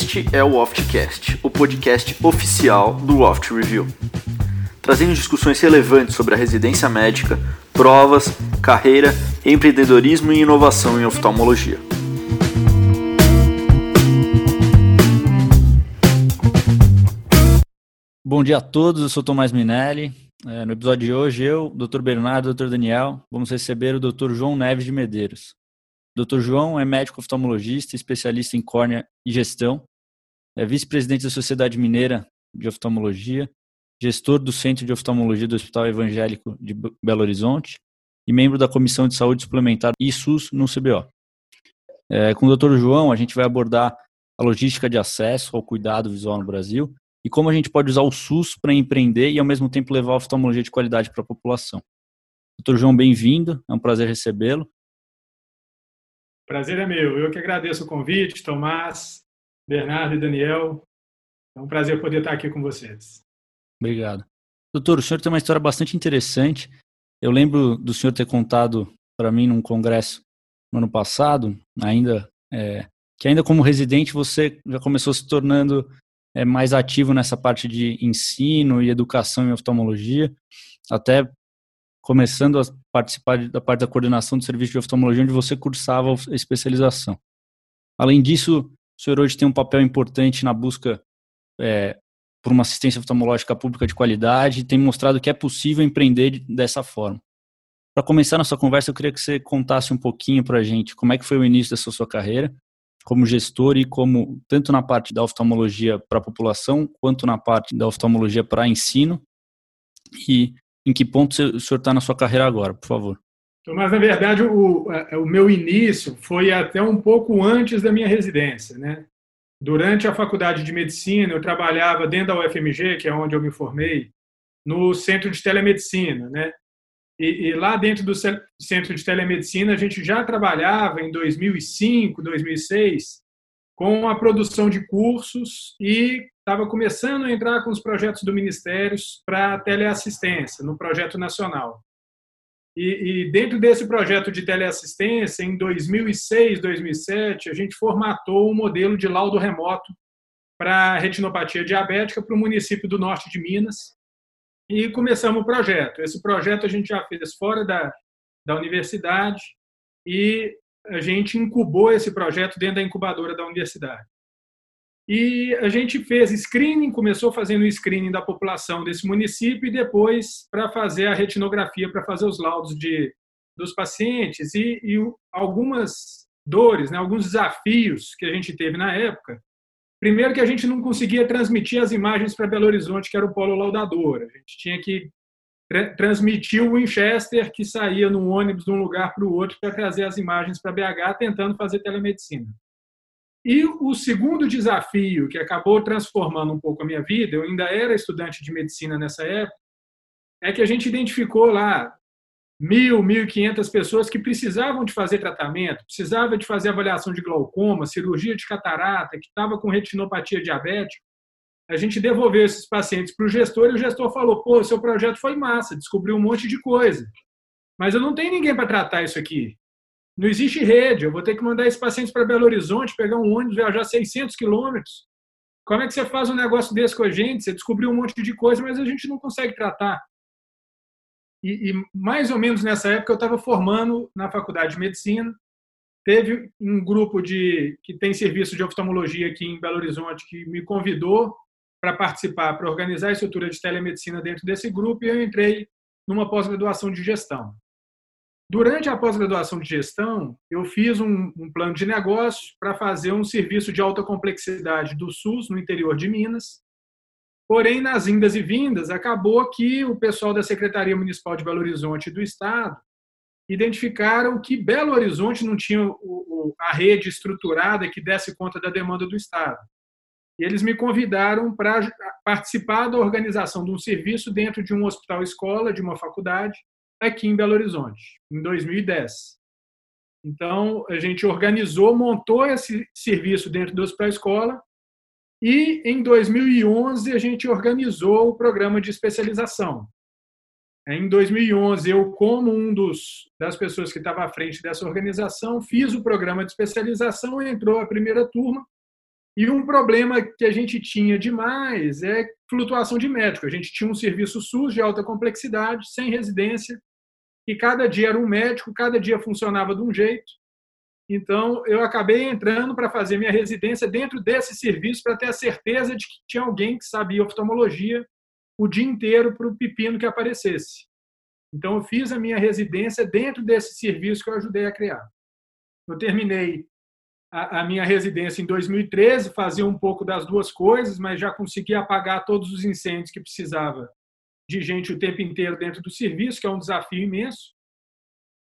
Este é o Oftcast, o podcast oficial do Oft Review, trazendo discussões relevantes sobre a residência médica, provas, carreira, empreendedorismo e inovação em oftalmologia. Bom dia a todos, eu sou Tomás Minelli. É, no episódio de hoje, eu, Dr. Bernardo e Dr. Daniel, vamos receber o Dr. João Neves de Medeiros. Dr. João é médico oftalmologista, especialista em córnea e gestão, é vice-presidente da Sociedade Mineira de Oftalmologia, gestor do Centro de Oftalmologia do Hospital Evangélico de Belo Horizonte e membro da Comissão de Saúde Suplementar e SUS no CBO. É, com o Dr. João, a gente vai abordar a logística de acesso ao cuidado visual no Brasil e como a gente pode usar o SUS para empreender e ao mesmo tempo levar a oftalmologia de qualidade para a população. Doutor João, bem-vindo, é um prazer recebê-lo. Prazer é meu, eu que agradeço o convite, Tomás, Bernardo e Daniel. É um prazer poder estar aqui com vocês. Obrigado. Doutor, o senhor tem uma história bastante interessante. Eu lembro do senhor ter contado para mim num congresso no ano passado, ainda é, que ainda como residente você já começou se tornando é, mais ativo nessa parte de ensino e educação em oftalmologia, até começando a participar da parte da coordenação do serviço de oftalmologia, onde você cursava a especialização. Além disso, o senhor hoje tem um papel importante na busca é, por uma assistência oftalmológica pública de qualidade e tem mostrado que é possível empreender dessa forma. Para começar nossa conversa, eu queria que você contasse um pouquinho para a gente como é que foi o início dessa sua carreira como gestor e como tanto na parte da oftalmologia para a população quanto na parte da oftalmologia para ensino e em que ponto o senhor está na sua carreira agora, por favor. Então, mas na verdade o, o meu início foi até um pouco antes da minha residência, né? Durante a faculdade de medicina eu trabalhava dentro da UFMG, que é onde eu me formei, no centro de telemedicina, né? E, e, lá dentro do Centro de Telemedicina, a gente já trabalhava em 2005, 2006 com a produção de cursos e estava começando a entrar com os projetos do Ministério para teleassistência, no projeto nacional. E, e, dentro desse projeto de teleassistência, em 2006, 2007, a gente formatou um modelo de laudo remoto para retinopatia diabética para o município do norte de Minas, e começamos o projeto. Esse projeto a gente já fez fora da, da universidade e a gente incubou esse projeto dentro da incubadora da universidade. E a gente fez screening, começou fazendo o screening da população desse município e depois para fazer a retinografia, para fazer os laudos de, dos pacientes e, e algumas dores, né, alguns desafios que a gente teve na época Primeiro que a gente não conseguia transmitir as imagens para Belo Horizonte, que era o polo laudador. A gente tinha que tra transmitir o Winchester, que saía no ônibus de um lugar para o outro para trazer as imagens para BH, tentando fazer telemedicina. E o segundo desafio, que acabou transformando um pouco a minha vida, eu ainda era estudante de medicina nessa época, é que a gente identificou lá mil, mil e quinhentas pessoas que precisavam de fazer tratamento, precisava de fazer avaliação de glaucoma, cirurgia de catarata, que estava com retinopatia diabética, a gente devolveu esses pacientes para o gestor e o gestor falou: pô, seu projeto foi massa, descobriu um monte de coisa, mas eu não tenho ninguém para tratar isso aqui. Não existe rede, eu vou ter que mandar esses pacientes para Belo Horizonte, pegar um ônibus, viajar 600 quilômetros. Como é que você faz um negócio desse com a gente? Você descobriu um monte de coisa, mas a gente não consegue tratar. E, e, mais ou menos nessa época eu estava formando na faculdade de medicina. Teve um grupo de que tem serviço de oftalmologia aqui em Belo Horizonte que me convidou para participar, para organizar a estrutura de telemedicina dentro desse grupo e eu entrei numa pós-graduação de gestão. Durante a pós-graduação de gestão, eu fiz um, um plano de negócio para fazer um serviço de alta complexidade do SUS no interior de Minas, Porém, nas indas e vindas, acabou que o pessoal da Secretaria Municipal de Belo Horizonte do Estado identificaram que Belo Horizonte não tinha a rede estruturada que desse conta da demanda do Estado. E eles me convidaram para participar da organização de um serviço dentro de um hospital-escola, de uma faculdade, aqui em Belo Horizonte, em 2010. Então, a gente organizou, montou esse serviço dentro do hospital-escola e em 2011 a gente organizou o programa de especialização. Em 2011, eu, como um dos das pessoas que estava à frente dessa organização, fiz o programa de especialização entrou a primeira turma. E um problema que a gente tinha demais é flutuação de médico. A gente tinha um serviço SUS de alta complexidade, sem residência, e cada dia era um médico, cada dia funcionava de um jeito. Então, eu acabei entrando para fazer minha residência dentro desse serviço para ter a certeza de que tinha alguém que sabia oftalmologia o dia inteiro para o pepino que aparecesse. Então, eu fiz a minha residência dentro desse serviço que eu ajudei a criar. Eu terminei a, a minha residência em 2013, fazia um pouco das duas coisas, mas já consegui apagar todos os incêndios que precisava de gente o tempo inteiro dentro do serviço, que é um desafio imenso.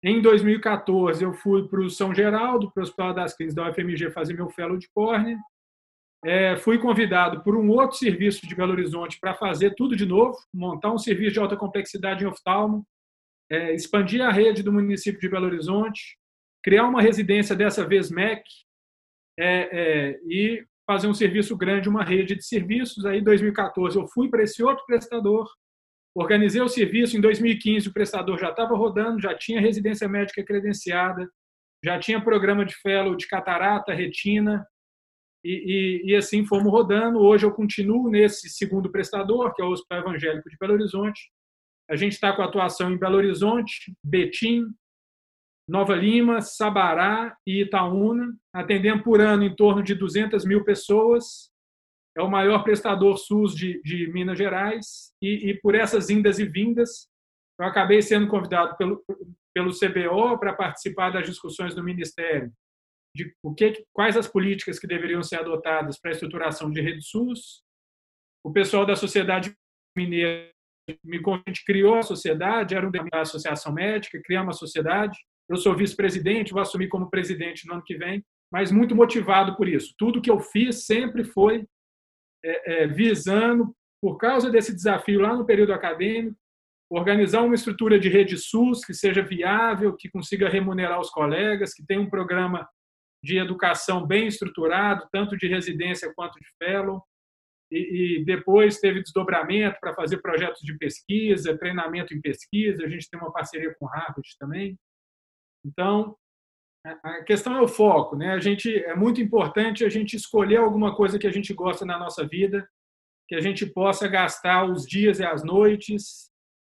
Em 2014, eu fui para o São Geraldo, para o Hospital das Clínicas da UFMG, fazer meu fellow de córnea. É, fui convidado por um outro serviço de Belo Horizonte para fazer tudo de novo, montar um serviço de alta complexidade em oftalmo, é, expandir a rede do município de Belo Horizonte, criar uma residência, dessa vez MEC, é, é e fazer um serviço grande, uma rede de serviços. Aí, em 2014, eu fui para esse outro prestador, Organizei o serviço em 2015, o prestador já estava rodando, já tinha residência médica credenciada, já tinha programa de fellow de catarata, retina, e, e, e, assim fomos rodando. Hoje eu continuo nesse segundo prestador, que é o Hospital Evangélico de Belo Horizonte. A gente está com atuação em Belo Horizonte, Betim, Nova Lima, Sabará e Itaúna, atendendo por ano em torno de 200 mil pessoas é o maior prestador SUS de, de Minas Gerais, e, e, por essas indas e vindas, eu acabei sendo convidado pelo, pelo CBO para participar das discussões do Ministério de o que, quais as políticas que deveriam ser adotadas para a estruturação de rede SUS. O pessoal da Sociedade Mineira me criou a sociedade, era uma associação médica, criamos uma sociedade. Eu sou vice-presidente, vou assumir como presidente no ano que vem, mas muito motivado por isso. Tudo que eu fiz sempre foi é, é, visando, por causa desse desafio lá no período acadêmico, organizar uma estrutura de rede SUS que seja viável, que consiga remunerar os colegas, que tenha um programa de educação bem estruturado, tanto de residência quanto de fellow. E, e depois teve desdobramento para fazer projetos de pesquisa, treinamento em pesquisa. A gente tem uma parceria com Harvard também. Então, a questão é o foco, né? A gente é muito importante a gente escolher alguma coisa que a gente gosta na nossa vida, que a gente possa gastar os dias e as noites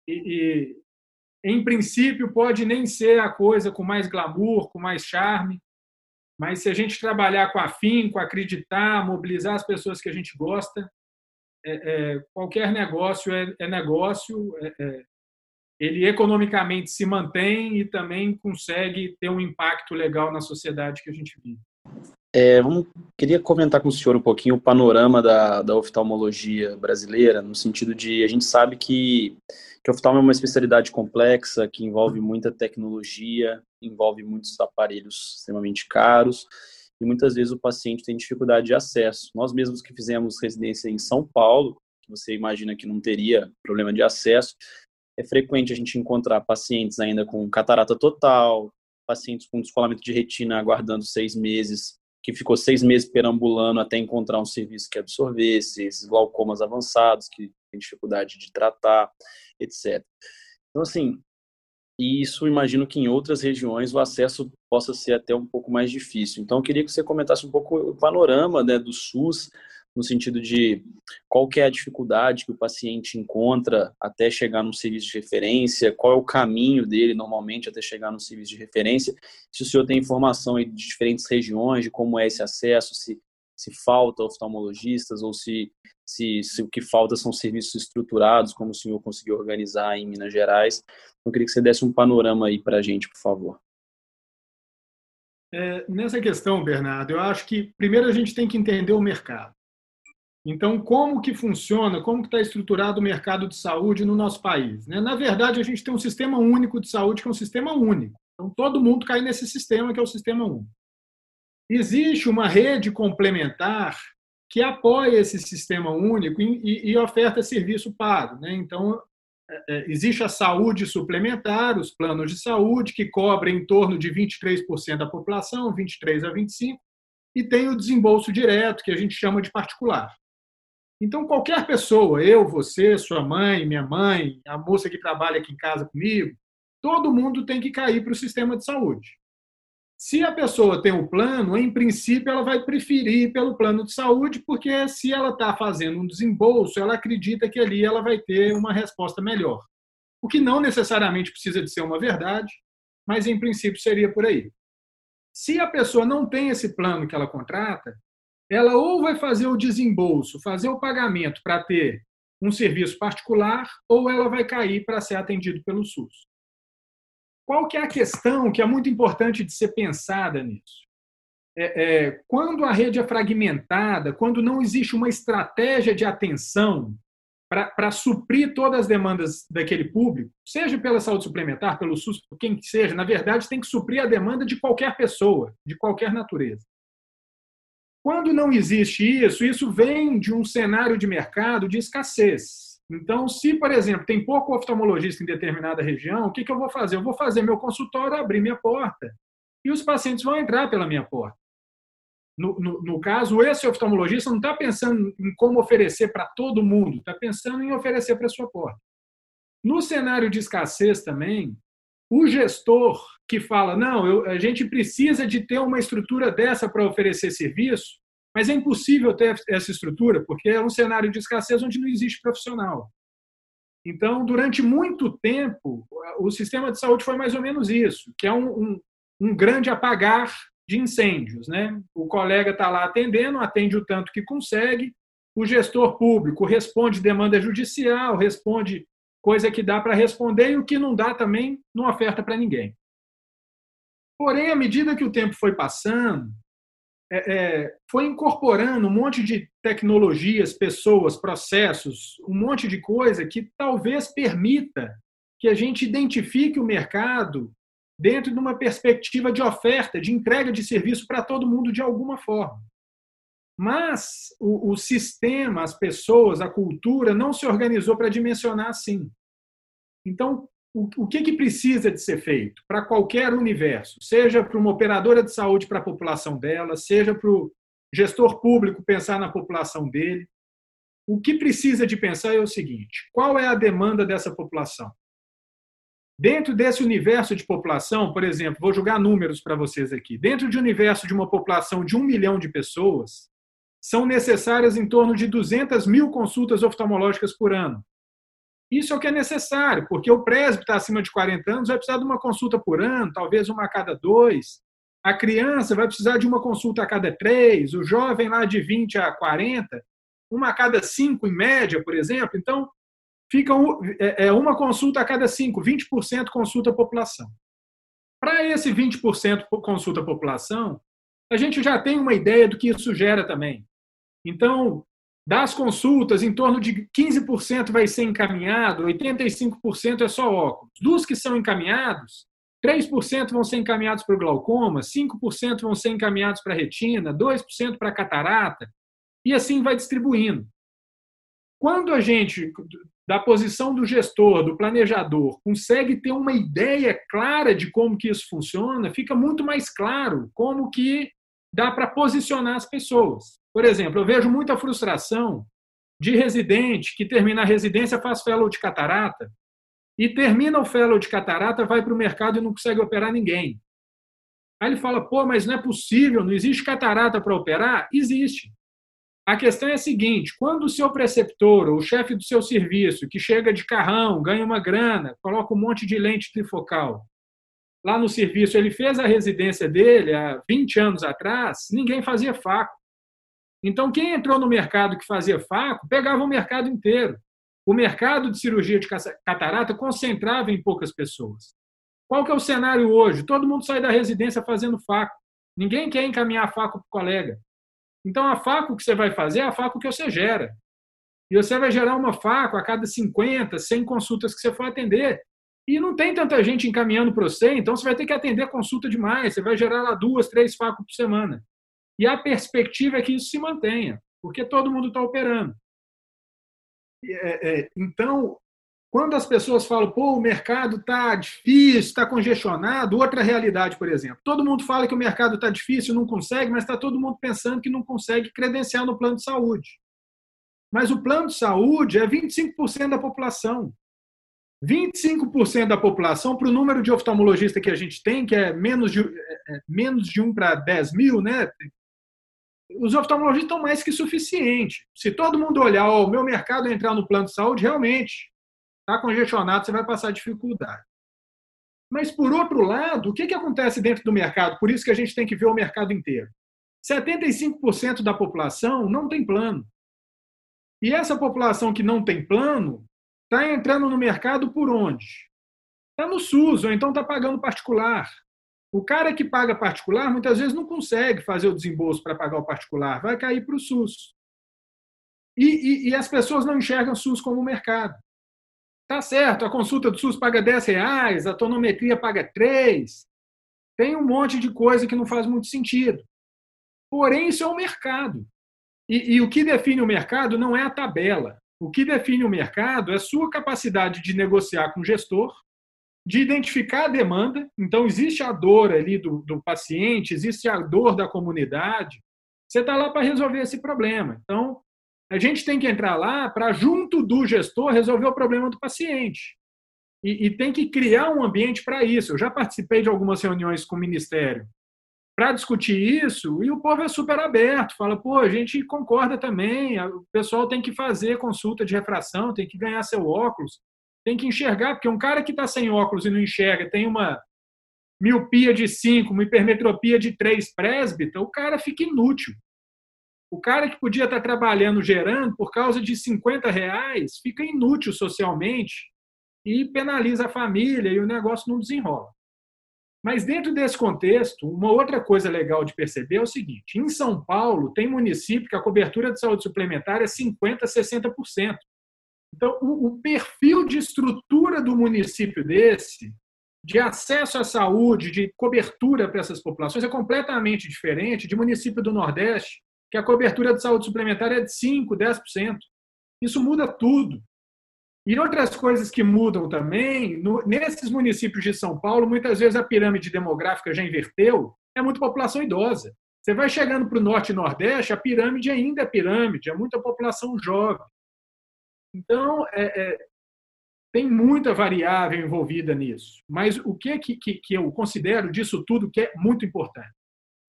e, e em princípio pode nem ser a coisa com mais glamour, com mais charme, mas se a gente trabalhar com afinco, acreditar, mobilizar as pessoas que a gente gosta, é, é, qualquer negócio é, é negócio, é, é, ele economicamente se mantém e também consegue ter um impacto legal na sociedade que a gente vive. É, vamos, queria comentar com o senhor um pouquinho o panorama da, da oftalmologia brasileira, no sentido de a gente sabe que, que oftalmo é uma especialidade complexa, que envolve muita tecnologia, envolve muitos aparelhos extremamente caros, e muitas vezes o paciente tem dificuldade de acesso. Nós mesmos que fizemos residência em São Paulo, você imagina que não teria problema de acesso, é frequente a gente encontrar pacientes ainda com catarata total, pacientes com descolamento de retina aguardando seis meses, que ficou seis meses perambulando até encontrar um serviço que absorvesse, esses glaucomas avançados que tem dificuldade de tratar, etc. Então, assim, isso imagino que em outras regiões o acesso possa ser até um pouco mais difícil. Então, eu queria que você comentasse um pouco o panorama né, do SUS no sentido de qual é a dificuldade que o paciente encontra até chegar num serviço de referência, qual é o caminho dele normalmente até chegar no serviço de referência, se o senhor tem informação de diferentes regiões, de como é esse acesso, se, se falta oftalmologistas ou se, se, se o que falta são serviços estruturados, como o senhor conseguiu organizar em Minas Gerais. Eu queria que você desse um panorama aí para a gente, por favor. É, nessa questão, Bernardo, eu acho que primeiro a gente tem que entender o mercado. Então, como que funciona, como que está estruturado o mercado de saúde no nosso país? Né? Na verdade, a gente tem um sistema único de saúde que é um sistema único. Então, todo mundo cai nesse sistema que é o sistema único. Existe uma rede complementar que apoia esse sistema único e, e oferta serviço pago. Né? Então, é, é, existe a saúde suplementar, os planos de saúde, que cobrem em torno de 23% da população, 23% a 25%, e tem o desembolso direto, que a gente chama de particular. Então, qualquer pessoa, eu, você, sua mãe, minha mãe, a moça que trabalha aqui em casa comigo, todo mundo tem que cair para o sistema de saúde. Se a pessoa tem um plano, em princípio, ela vai preferir pelo plano de saúde, porque se ela está fazendo um desembolso, ela acredita que ali ela vai ter uma resposta melhor. O que não necessariamente precisa de ser uma verdade, mas em princípio seria por aí. Se a pessoa não tem esse plano que ela contrata, ela ou vai fazer o desembolso, fazer o pagamento para ter um serviço particular, ou ela vai cair para ser atendido pelo SUS. Qual que é a questão que é muito importante de ser pensada nisso? É, é, quando a rede é fragmentada, quando não existe uma estratégia de atenção para suprir todas as demandas daquele público, seja pela saúde suplementar, pelo SUS, por quem que seja, na verdade tem que suprir a demanda de qualquer pessoa, de qualquer natureza. Quando não existe isso, isso vem de um cenário de mercado de escassez. Então, se, por exemplo, tem pouco oftalmologista em determinada região, o que, que eu vou fazer? Eu vou fazer meu consultório abrir minha porta. E os pacientes vão entrar pela minha porta. No, no, no caso, esse oftalmologista não está pensando em como oferecer para todo mundo, está pensando em oferecer para a sua porta. No cenário de escassez também, o gestor que fala, não, eu, a gente precisa de ter uma estrutura dessa para oferecer serviço, mas é impossível ter essa estrutura, porque é um cenário de escassez onde não existe profissional. Então, durante muito tempo, o sistema de saúde foi mais ou menos isso, que é um, um, um grande apagar de incêndios. Né? O colega está lá atendendo, atende o tanto que consegue, o gestor público responde demanda judicial, responde coisa que dá para responder e o que não dá também não oferta para ninguém. Porém, à medida que o tempo foi passando, é, é, foi incorporando um monte de tecnologias, pessoas, processos, um monte de coisa que talvez permita que a gente identifique o mercado dentro de uma perspectiva de oferta, de entrega de serviço para todo mundo de alguma forma. Mas o, o sistema, as pessoas, a cultura não se organizou para dimensionar assim. Então, o, o que, que precisa de ser feito para qualquer universo, seja para uma operadora de saúde para a população dela, seja para o gestor público pensar na população dele. O que precisa de pensar é o seguinte: qual é a demanda dessa população? Dentro desse universo de população, por exemplo, vou jogar números para vocês aqui. Dentro de um universo de uma população de um milhão de pessoas, são necessárias em torno de 200 mil consultas oftalmológicas por ano. Isso é o que é necessário, porque o presbítero está acima de 40 anos vai precisar de uma consulta por ano, talvez uma a cada dois. A criança vai precisar de uma consulta a cada três, o jovem lá de 20 a 40, uma a cada cinco em média, por exemplo. Então, fica é, é uma consulta a cada cinco, 20% consulta a população. Para esse 20% consulta a população, a gente já tem uma ideia do que isso gera também. Então, das consultas, em torno de 15% vai ser encaminhado, 85% é só óculos. Dos que são encaminhados, 3% vão ser encaminhados para o glaucoma, 5% vão ser encaminhados para a retina, 2% para a catarata, e assim vai distribuindo. Quando a gente, da posição do gestor, do planejador, consegue ter uma ideia clara de como que isso funciona, fica muito mais claro como que dá para posicionar as pessoas. Por exemplo, eu vejo muita frustração de residente que termina a residência, faz fellow de catarata, e termina o fellow de catarata, vai para o mercado e não consegue operar ninguém. Aí ele fala, pô, mas não é possível, não existe catarata para operar? Existe. A questão é a seguinte: quando o seu preceptor, ou o chefe do seu serviço, que chega de carrão, ganha uma grana, coloca um monte de lente trifocal, lá no serviço, ele fez a residência dele há 20 anos atrás, ninguém fazia faco. Então, quem entrou no mercado que fazia faco, pegava o mercado inteiro. O mercado de cirurgia de catarata concentrava em poucas pessoas. Qual que é o cenário hoje? Todo mundo sai da residência fazendo faco. Ninguém quer encaminhar faco para o colega. Então, a faco que você vai fazer é a faco que você gera. E você vai gerar uma faco a cada 50, 100 consultas que você for atender. E não tem tanta gente encaminhando para você, então você vai ter que atender consulta demais. Você vai gerar lá duas, três facos por semana. E a perspectiva é que isso se mantenha, porque todo mundo está operando. É, é, então, quando as pessoas falam, pô, o mercado está difícil, está congestionado, outra realidade, por exemplo. Todo mundo fala que o mercado está difícil, não consegue, mas está todo mundo pensando que não consegue credenciar no plano de saúde. Mas o plano de saúde é 25% da população. 25% da população, para o número de oftalmologistas que a gente tem, que é menos de, é, é menos de 1 para 10 mil, né? Os oftalmologistas estão mais que suficiente. Se todo mundo olhar, oh, o meu mercado é entrar no plano de saúde, realmente está congestionado, você vai passar dificuldade. Mas, por outro lado, o que, que acontece dentro do mercado? Por isso que a gente tem que ver o mercado inteiro. 75% da população não tem plano. E essa população que não tem plano está entrando no mercado por onde? Está no SUS, ou então está pagando particular. O cara que paga particular muitas vezes não consegue fazer o desembolso para pagar o particular, vai cair para o SUS. E, e, e, as pessoas não enxergam o SUS como mercado. Tá certo, a consulta do SUS paga 10 reais, a tonometria paga 3. Tem um monte de coisa que não faz muito sentido. Porém, isso é o mercado. E, e o que define o mercado não é a tabela. O que define o mercado é a sua capacidade de negociar com o gestor, de identificar a demanda. Então, existe a dor ali do, do paciente, existe a dor da comunidade. Você está lá para resolver esse problema. Então, a gente tem que entrar lá para, junto do gestor, resolver o problema do paciente. E, e tem que criar um ambiente para isso. Eu já participei de algumas reuniões com o Ministério para discutir isso, e o povo é super aberto, fala, pô, a gente concorda também, o pessoal tem que fazer consulta de refração, tem que ganhar seu óculos, tem que enxergar, porque um cara que está sem óculos e não enxerga, tem uma miopia de 5, uma hipermetropia de 3 presbita, o cara fica inútil. O cara que podia estar tá trabalhando, gerando, por causa de 50 reais, fica inútil socialmente e penaliza a família e o negócio não desenrola. Mas dentro desse contexto, uma outra coisa legal de perceber é o seguinte: em São Paulo, tem município que a cobertura de saúde suplementar é 50%, 60%. Então, o, perfil de estrutura do município desse, de acesso à saúde, de cobertura para essas populações, é completamente diferente de município do Nordeste, que a cobertura de saúde suplementar é de 5%, 10%. Isso muda tudo. E outras coisas que mudam também, no, nesses municípios de São Paulo, muitas vezes a pirâmide demográfica já inverteu, é muita população idosa. Você vai chegando para o norte e nordeste, a pirâmide ainda é pirâmide, é muita população jovem. Então, é, é, tem muita variável envolvida nisso. Mas o que, que, que eu considero disso tudo que é muito importante?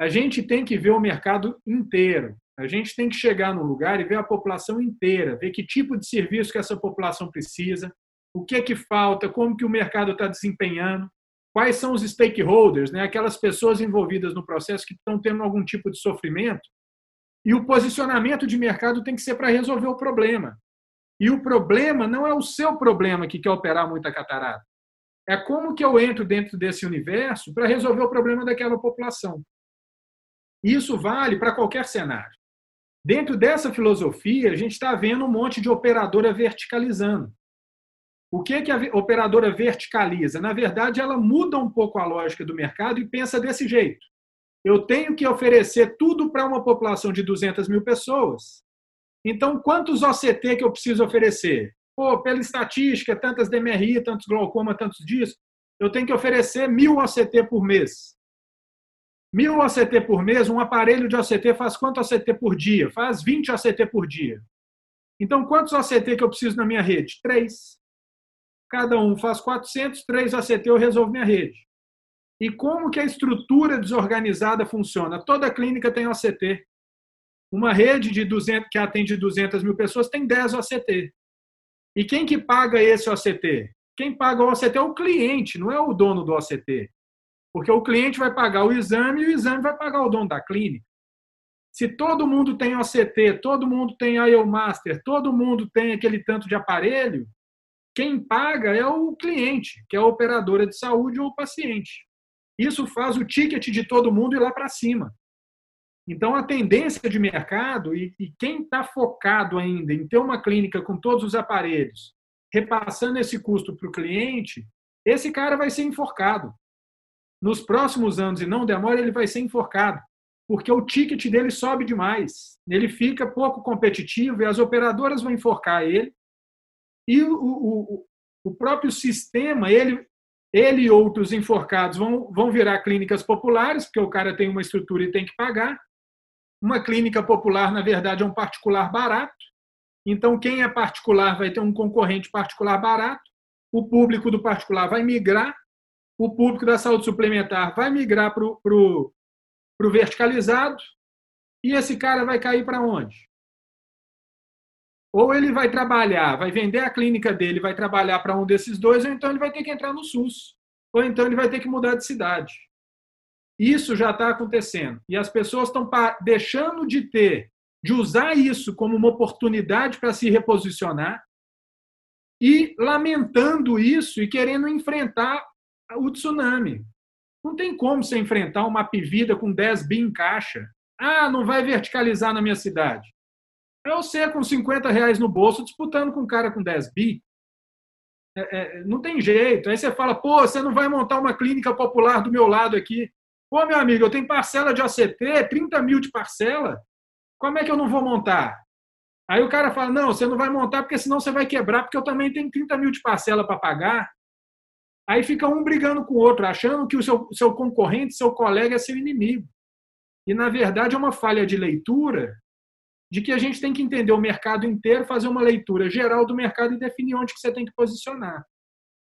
A gente tem que ver o mercado inteiro. A gente tem que chegar no lugar e ver a população inteira, ver que tipo de serviço que essa população precisa, o que é que falta, como que o mercado está desempenhando, quais são os stakeholders, né? aquelas pessoas envolvidas no processo que estão tendo algum tipo de sofrimento. E o posicionamento de mercado tem que ser para resolver o problema. E o problema não é o seu problema que quer operar muita catarata. É como que eu entro dentro desse universo para resolver o problema daquela população. Isso vale para qualquer cenário. Dentro dessa filosofia, a gente está vendo um monte de operadora verticalizando. O que, que a operadora verticaliza? Na verdade, ela muda um pouco a lógica do mercado e pensa desse jeito. Eu tenho que oferecer tudo para uma população de 200 mil pessoas. Então, quantos OCT que eu preciso oferecer? Pô, pela estatística, tantas DMRI, tantos glaucoma, tantos dias, eu tenho que oferecer mil OCT por mês. Mil OCT por mês, um aparelho de OCT faz quanto OCT por dia? Faz 20 OCT por dia. Então, quantos OCT que eu preciso na minha rede? Três. Cada um faz 400, três OCT eu resolvo minha rede. E como que a estrutura desorganizada funciona? Toda clínica tem OCT. Uma rede de 200, que atende 200 mil pessoas tem 10 OCT. E quem que paga esse OCT? Quem paga o OCT é o cliente, não é o dono do OCT. Porque o cliente vai pagar o exame e o exame vai pagar o dono da clínica. Se todo mundo tem OCT, todo mundo tem IOMaster, todo mundo tem aquele tanto de aparelho, quem paga é o cliente, que é a operadora de saúde ou o paciente. Isso faz o ticket de todo mundo ir lá para cima. Então, a tendência de mercado e, e quem está focado ainda em ter uma clínica com todos os aparelhos, repassando esse custo para o cliente, esse cara vai ser enforcado nos próximos anos, e não demora, ele vai ser enforcado, porque o ticket dele sobe demais. Ele fica pouco competitivo e as operadoras vão enforcar ele. E o, o, o próprio sistema, ele, ele e outros enforcados vão, vão virar clínicas populares, porque o cara tem uma estrutura e tem que pagar. Uma clínica popular, na verdade, é um particular barato. Então, quem é particular vai ter um concorrente particular barato, o público do particular vai migrar, o público da saúde suplementar vai migrar para o verticalizado, e esse cara vai cair para onde? Ou ele vai trabalhar, vai vender a clínica dele, vai trabalhar para um desses dois, ou então ele vai ter que entrar no SUS. Ou então ele vai ter que mudar de cidade. Isso já está acontecendo. E as pessoas estão deixando de ter, de usar isso como uma oportunidade para se reposicionar e lamentando isso e querendo enfrentar o tsunami. Não tem como você enfrentar uma pivida com 10 bi em caixa. Ah, não vai verticalizar na minha cidade. É você com 50 reais no bolso disputando com um cara com 10 bi. É, é, não tem jeito. Aí você fala, pô, você não vai montar uma clínica popular do meu lado aqui. Pô, meu amigo, eu tenho parcela de OCT, 30 mil de parcela. Como é que eu não vou montar? Aí o cara fala, não, você não vai montar porque senão você vai quebrar, porque eu também tenho 30 mil de parcela para pagar. Aí fica um brigando com o outro, achando que o seu, seu concorrente, seu colega é seu inimigo. E, na verdade, é uma falha de leitura de que a gente tem que entender o mercado inteiro, fazer uma leitura geral do mercado e definir onde que você tem que posicionar.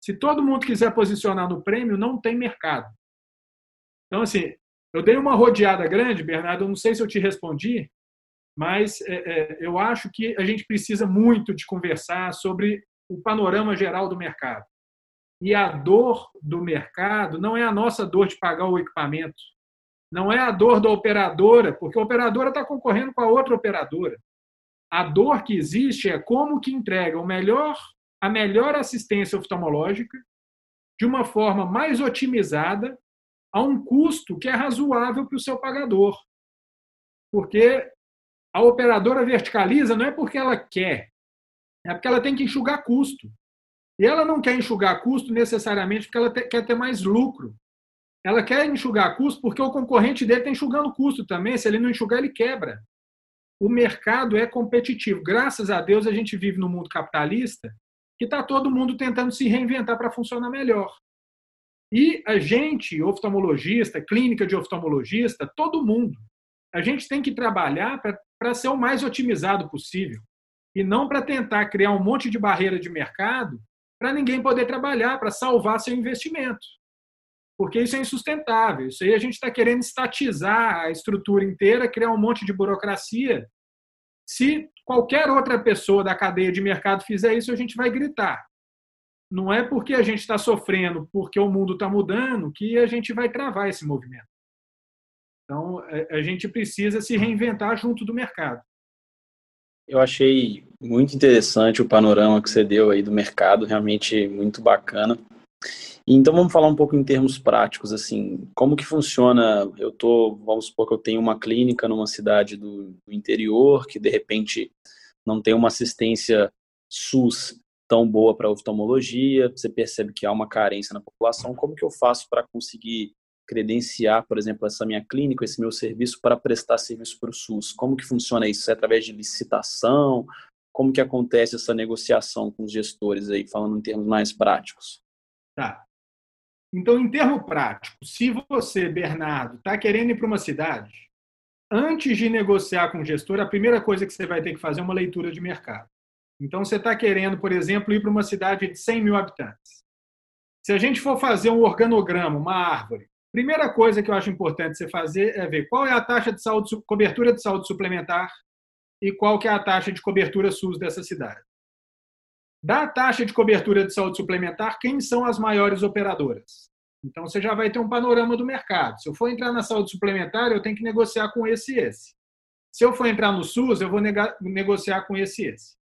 Se todo mundo quiser posicionar no prêmio, não tem mercado. Então, assim, eu dei uma rodeada grande, Bernardo, eu não sei se eu te respondi, mas é, é, eu acho que a gente precisa muito de conversar sobre o panorama geral do mercado. E a dor do mercado não é a nossa dor de pagar o equipamento, não é a dor da operadora, porque a operadora está concorrendo com a outra operadora. A dor que existe é como que entrega o melhor, a melhor assistência oftalmológica de uma forma mais otimizada a um custo que é razoável para o seu pagador. Porque a operadora verticaliza não é porque ela quer, é porque ela tem que enxugar custo. E ela não quer enxugar custo necessariamente porque ela quer ter mais lucro ela quer enxugar custo porque o concorrente dele está enxugando custo também. Se ele não enxugar, ele quebra. O mercado é competitivo. Graças a Deus, a gente vive no mundo capitalista que está todo mundo tentando se reinventar para funcionar melhor. E a gente, oftalmologista, clínica de oftalmologista, todo mundo, a gente tem que trabalhar para ser o mais otimizado possível e não para tentar criar um monte de barreira de mercado para ninguém poder trabalhar, para salvar seu investimento porque isso é insustentável. Isso aí a gente está querendo estatizar a estrutura inteira, criar um monte de burocracia. Se qualquer outra pessoa da cadeia de mercado fizer isso, a gente vai gritar. Não é porque a gente está sofrendo, porque o mundo está mudando, que a gente vai travar esse movimento. Então, é, a gente precisa se reinventar junto do mercado. Eu achei muito interessante o panorama que você deu aí do mercado, realmente muito bacana. Então vamos falar um pouco em termos práticos, assim, como que funciona? Eu tô, vamos supor que eu tenho uma clínica numa cidade do, do interior que de repente não tem uma assistência SUS tão boa para oftalmologia, você percebe que há uma carência na população, como que eu faço para conseguir credenciar, por exemplo, essa minha clínica, esse meu serviço para prestar serviço para o SUS? Como que funciona isso? É através de licitação? Como que acontece essa negociação com os gestores aí, falando em termos mais práticos? Tá. Então, em termo prático, se você, Bernardo, está querendo ir para uma cidade, antes de negociar com o gestor, a primeira coisa que você vai ter que fazer é uma leitura de mercado. Então, você está querendo, por exemplo, ir para uma cidade de 100 mil habitantes. Se a gente for fazer um organograma, uma árvore, primeira coisa que eu acho importante você fazer é ver qual é a taxa de saúde, cobertura de saúde suplementar e qual que é a taxa de cobertura SUS dessa cidade. Da taxa de cobertura de saúde suplementar, quem são as maiores operadoras? Então você já vai ter um panorama do mercado. Se eu for entrar na saúde suplementar, eu tenho que negociar com esse e esse. Se eu for entrar no SUS, eu vou negociar com esse e esse.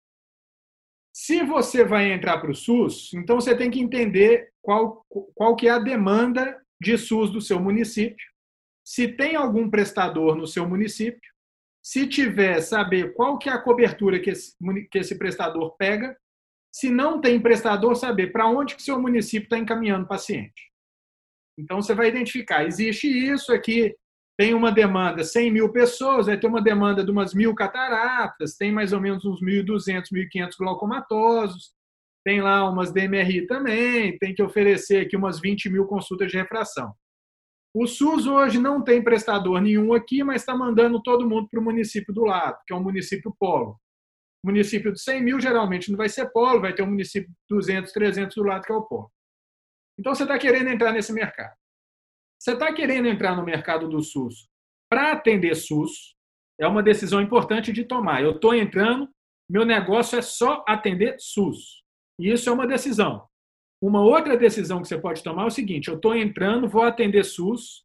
Se você vai entrar para o SUS, então você tem que entender qual, qual que é a demanda de SUS do seu município, se tem algum prestador no seu município, se tiver, saber qual que é a cobertura que esse, que esse prestador pega se não tem prestador, saber para onde que seu município está encaminhando o paciente. Então, você vai identificar, existe isso aqui, tem uma demanda 100 mil pessoas, vai ter uma demanda de umas mil cataratas, tem mais ou menos uns 1.200, 1.500 glaucomatosos, tem lá umas DMRI também, tem que oferecer aqui umas 20 mil consultas de refração. O SUS hoje não tem prestador nenhum aqui, mas está mandando todo mundo para o município do lado, que é o município polo. Município de 100 mil geralmente não vai ser polo, vai ter um município de 200, 300 do lado que é o polo. Então você está querendo entrar nesse mercado. Você está querendo entrar no mercado do SUS para atender SUS, é uma decisão importante de tomar. Eu estou entrando, meu negócio é só atender SUS. E isso é uma decisão. Uma outra decisão que você pode tomar é o seguinte: eu estou entrando, vou atender SUS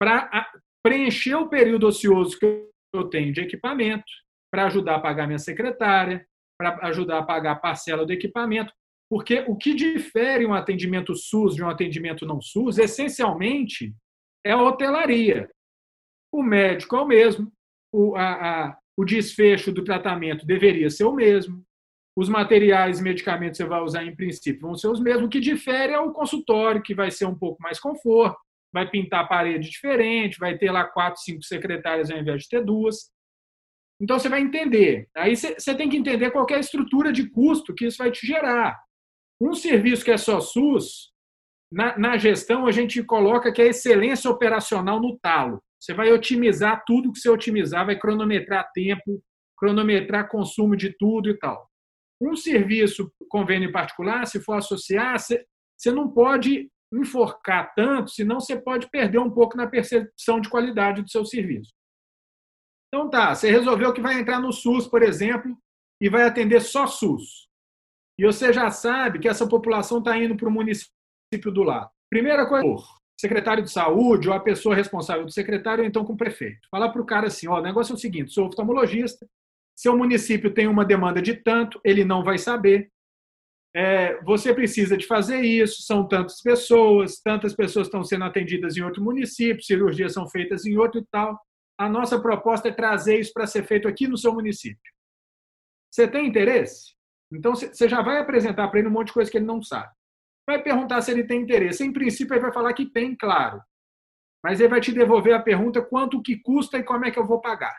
para preencher o período ocioso que eu tenho de equipamento, para ajudar a pagar minha secretária, para ajudar a pagar a parcela do equipamento. Porque o que difere um atendimento SUS de um atendimento não SUS, essencialmente, é a hotelaria. O médico é o mesmo, o, a, a, o desfecho do tratamento deveria ser o mesmo, os materiais e medicamentos que você vai usar, em princípio, vão ser os mesmos. O que difere é o consultório, que vai ser um pouco mais conforto, vai pintar a parede diferente, vai ter lá quatro, cinco secretárias ao invés de ter duas. Então, você vai entender. Aí você tem que entender qual é a estrutura de custo que isso vai te gerar. Um serviço que é só SUS, na, na gestão, a gente coloca que é excelência operacional no talo. Você vai otimizar tudo que você otimizar, vai cronometrar tempo, cronometrar consumo de tudo e tal. Um serviço convênio particular, se for associar, você, você não pode enforcar tanto, senão você pode perder um pouco na percepção de qualidade do seu serviço. Então tá, você resolveu que vai entrar no SUS, por exemplo, e vai atender só SUS. E você já sabe que essa população está indo para o município do lado. Primeira coisa, secretário de saúde ou a pessoa responsável do secretário, ou então com o prefeito. Falar para o cara assim: ó, o negócio é o seguinte, sou oftalmologista, seu município tem uma demanda de tanto, ele não vai saber. É, você precisa de fazer isso, são tantas pessoas, tantas pessoas estão sendo atendidas em outro município, cirurgias são feitas em outro e tal. A nossa proposta é trazer isso para ser feito aqui no seu município. Você tem interesse? Então você já vai apresentar para ele um monte de coisa que ele não sabe. Vai perguntar se ele tem interesse. Em princípio, ele vai falar que tem, claro. Mas ele vai te devolver a pergunta quanto que custa e como é que eu vou pagar.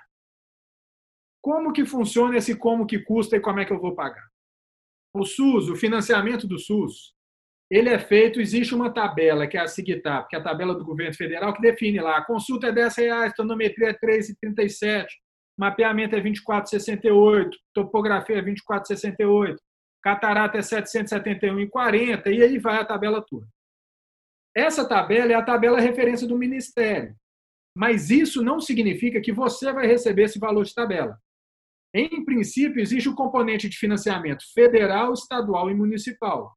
Como que funciona esse como que custa e como é que eu vou pagar? O SUS, o financiamento do SUS, ele é feito, existe uma tabela, que é a SIGTAP, que é a tabela do governo federal, que define lá, a consulta é 10 reais, tonometria é 3,37, mapeamento é 24,68, topografia é 24,68, catarata é 771,40, e aí vai a tabela toda. Essa tabela é a tabela referência do Ministério. Mas isso não significa que você vai receber esse valor de tabela. Em princípio, existe o componente de financiamento federal, estadual e municipal.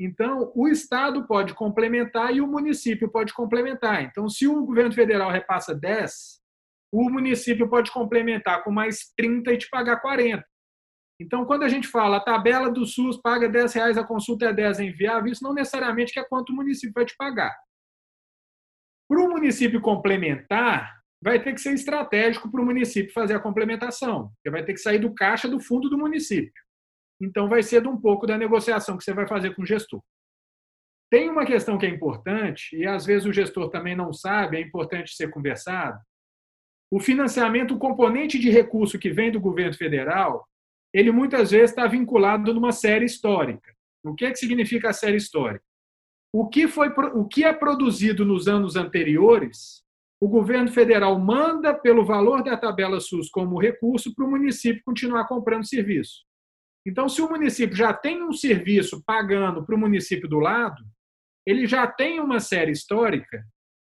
Então, o Estado pode complementar e o município pode complementar. Então, se o governo federal repassa 10, o município pode complementar com mais 30 e te pagar 40. Então, quando a gente fala a tabela do SUS paga 10 reais, a consulta é 10 é enviável, isso não necessariamente é quanto o município vai te pagar. Para o município complementar, vai ter que ser estratégico para o município fazer a complementação, porque vai ter que sair do caixa do fundo do município. Então, vai ser de um pouco da negociação que você vai fazer com o gestor. Tem uma questão que é importante, e às vezes o gestor também não sabe, é importante ser conversado. O financiamento, o componente de recurso que vem do governo federal, ele muitas vezes está vinculado numa série histórica. O que, é que significa a série histórica? O que, foi, o que é produzido nos anos anteriores o governo federal manda pelo valor da tabela SUS como recurso para o município continuar comprando serviço. Então, se o município já tem um serviço pagando para o município do lado, ele já tem uma série histórica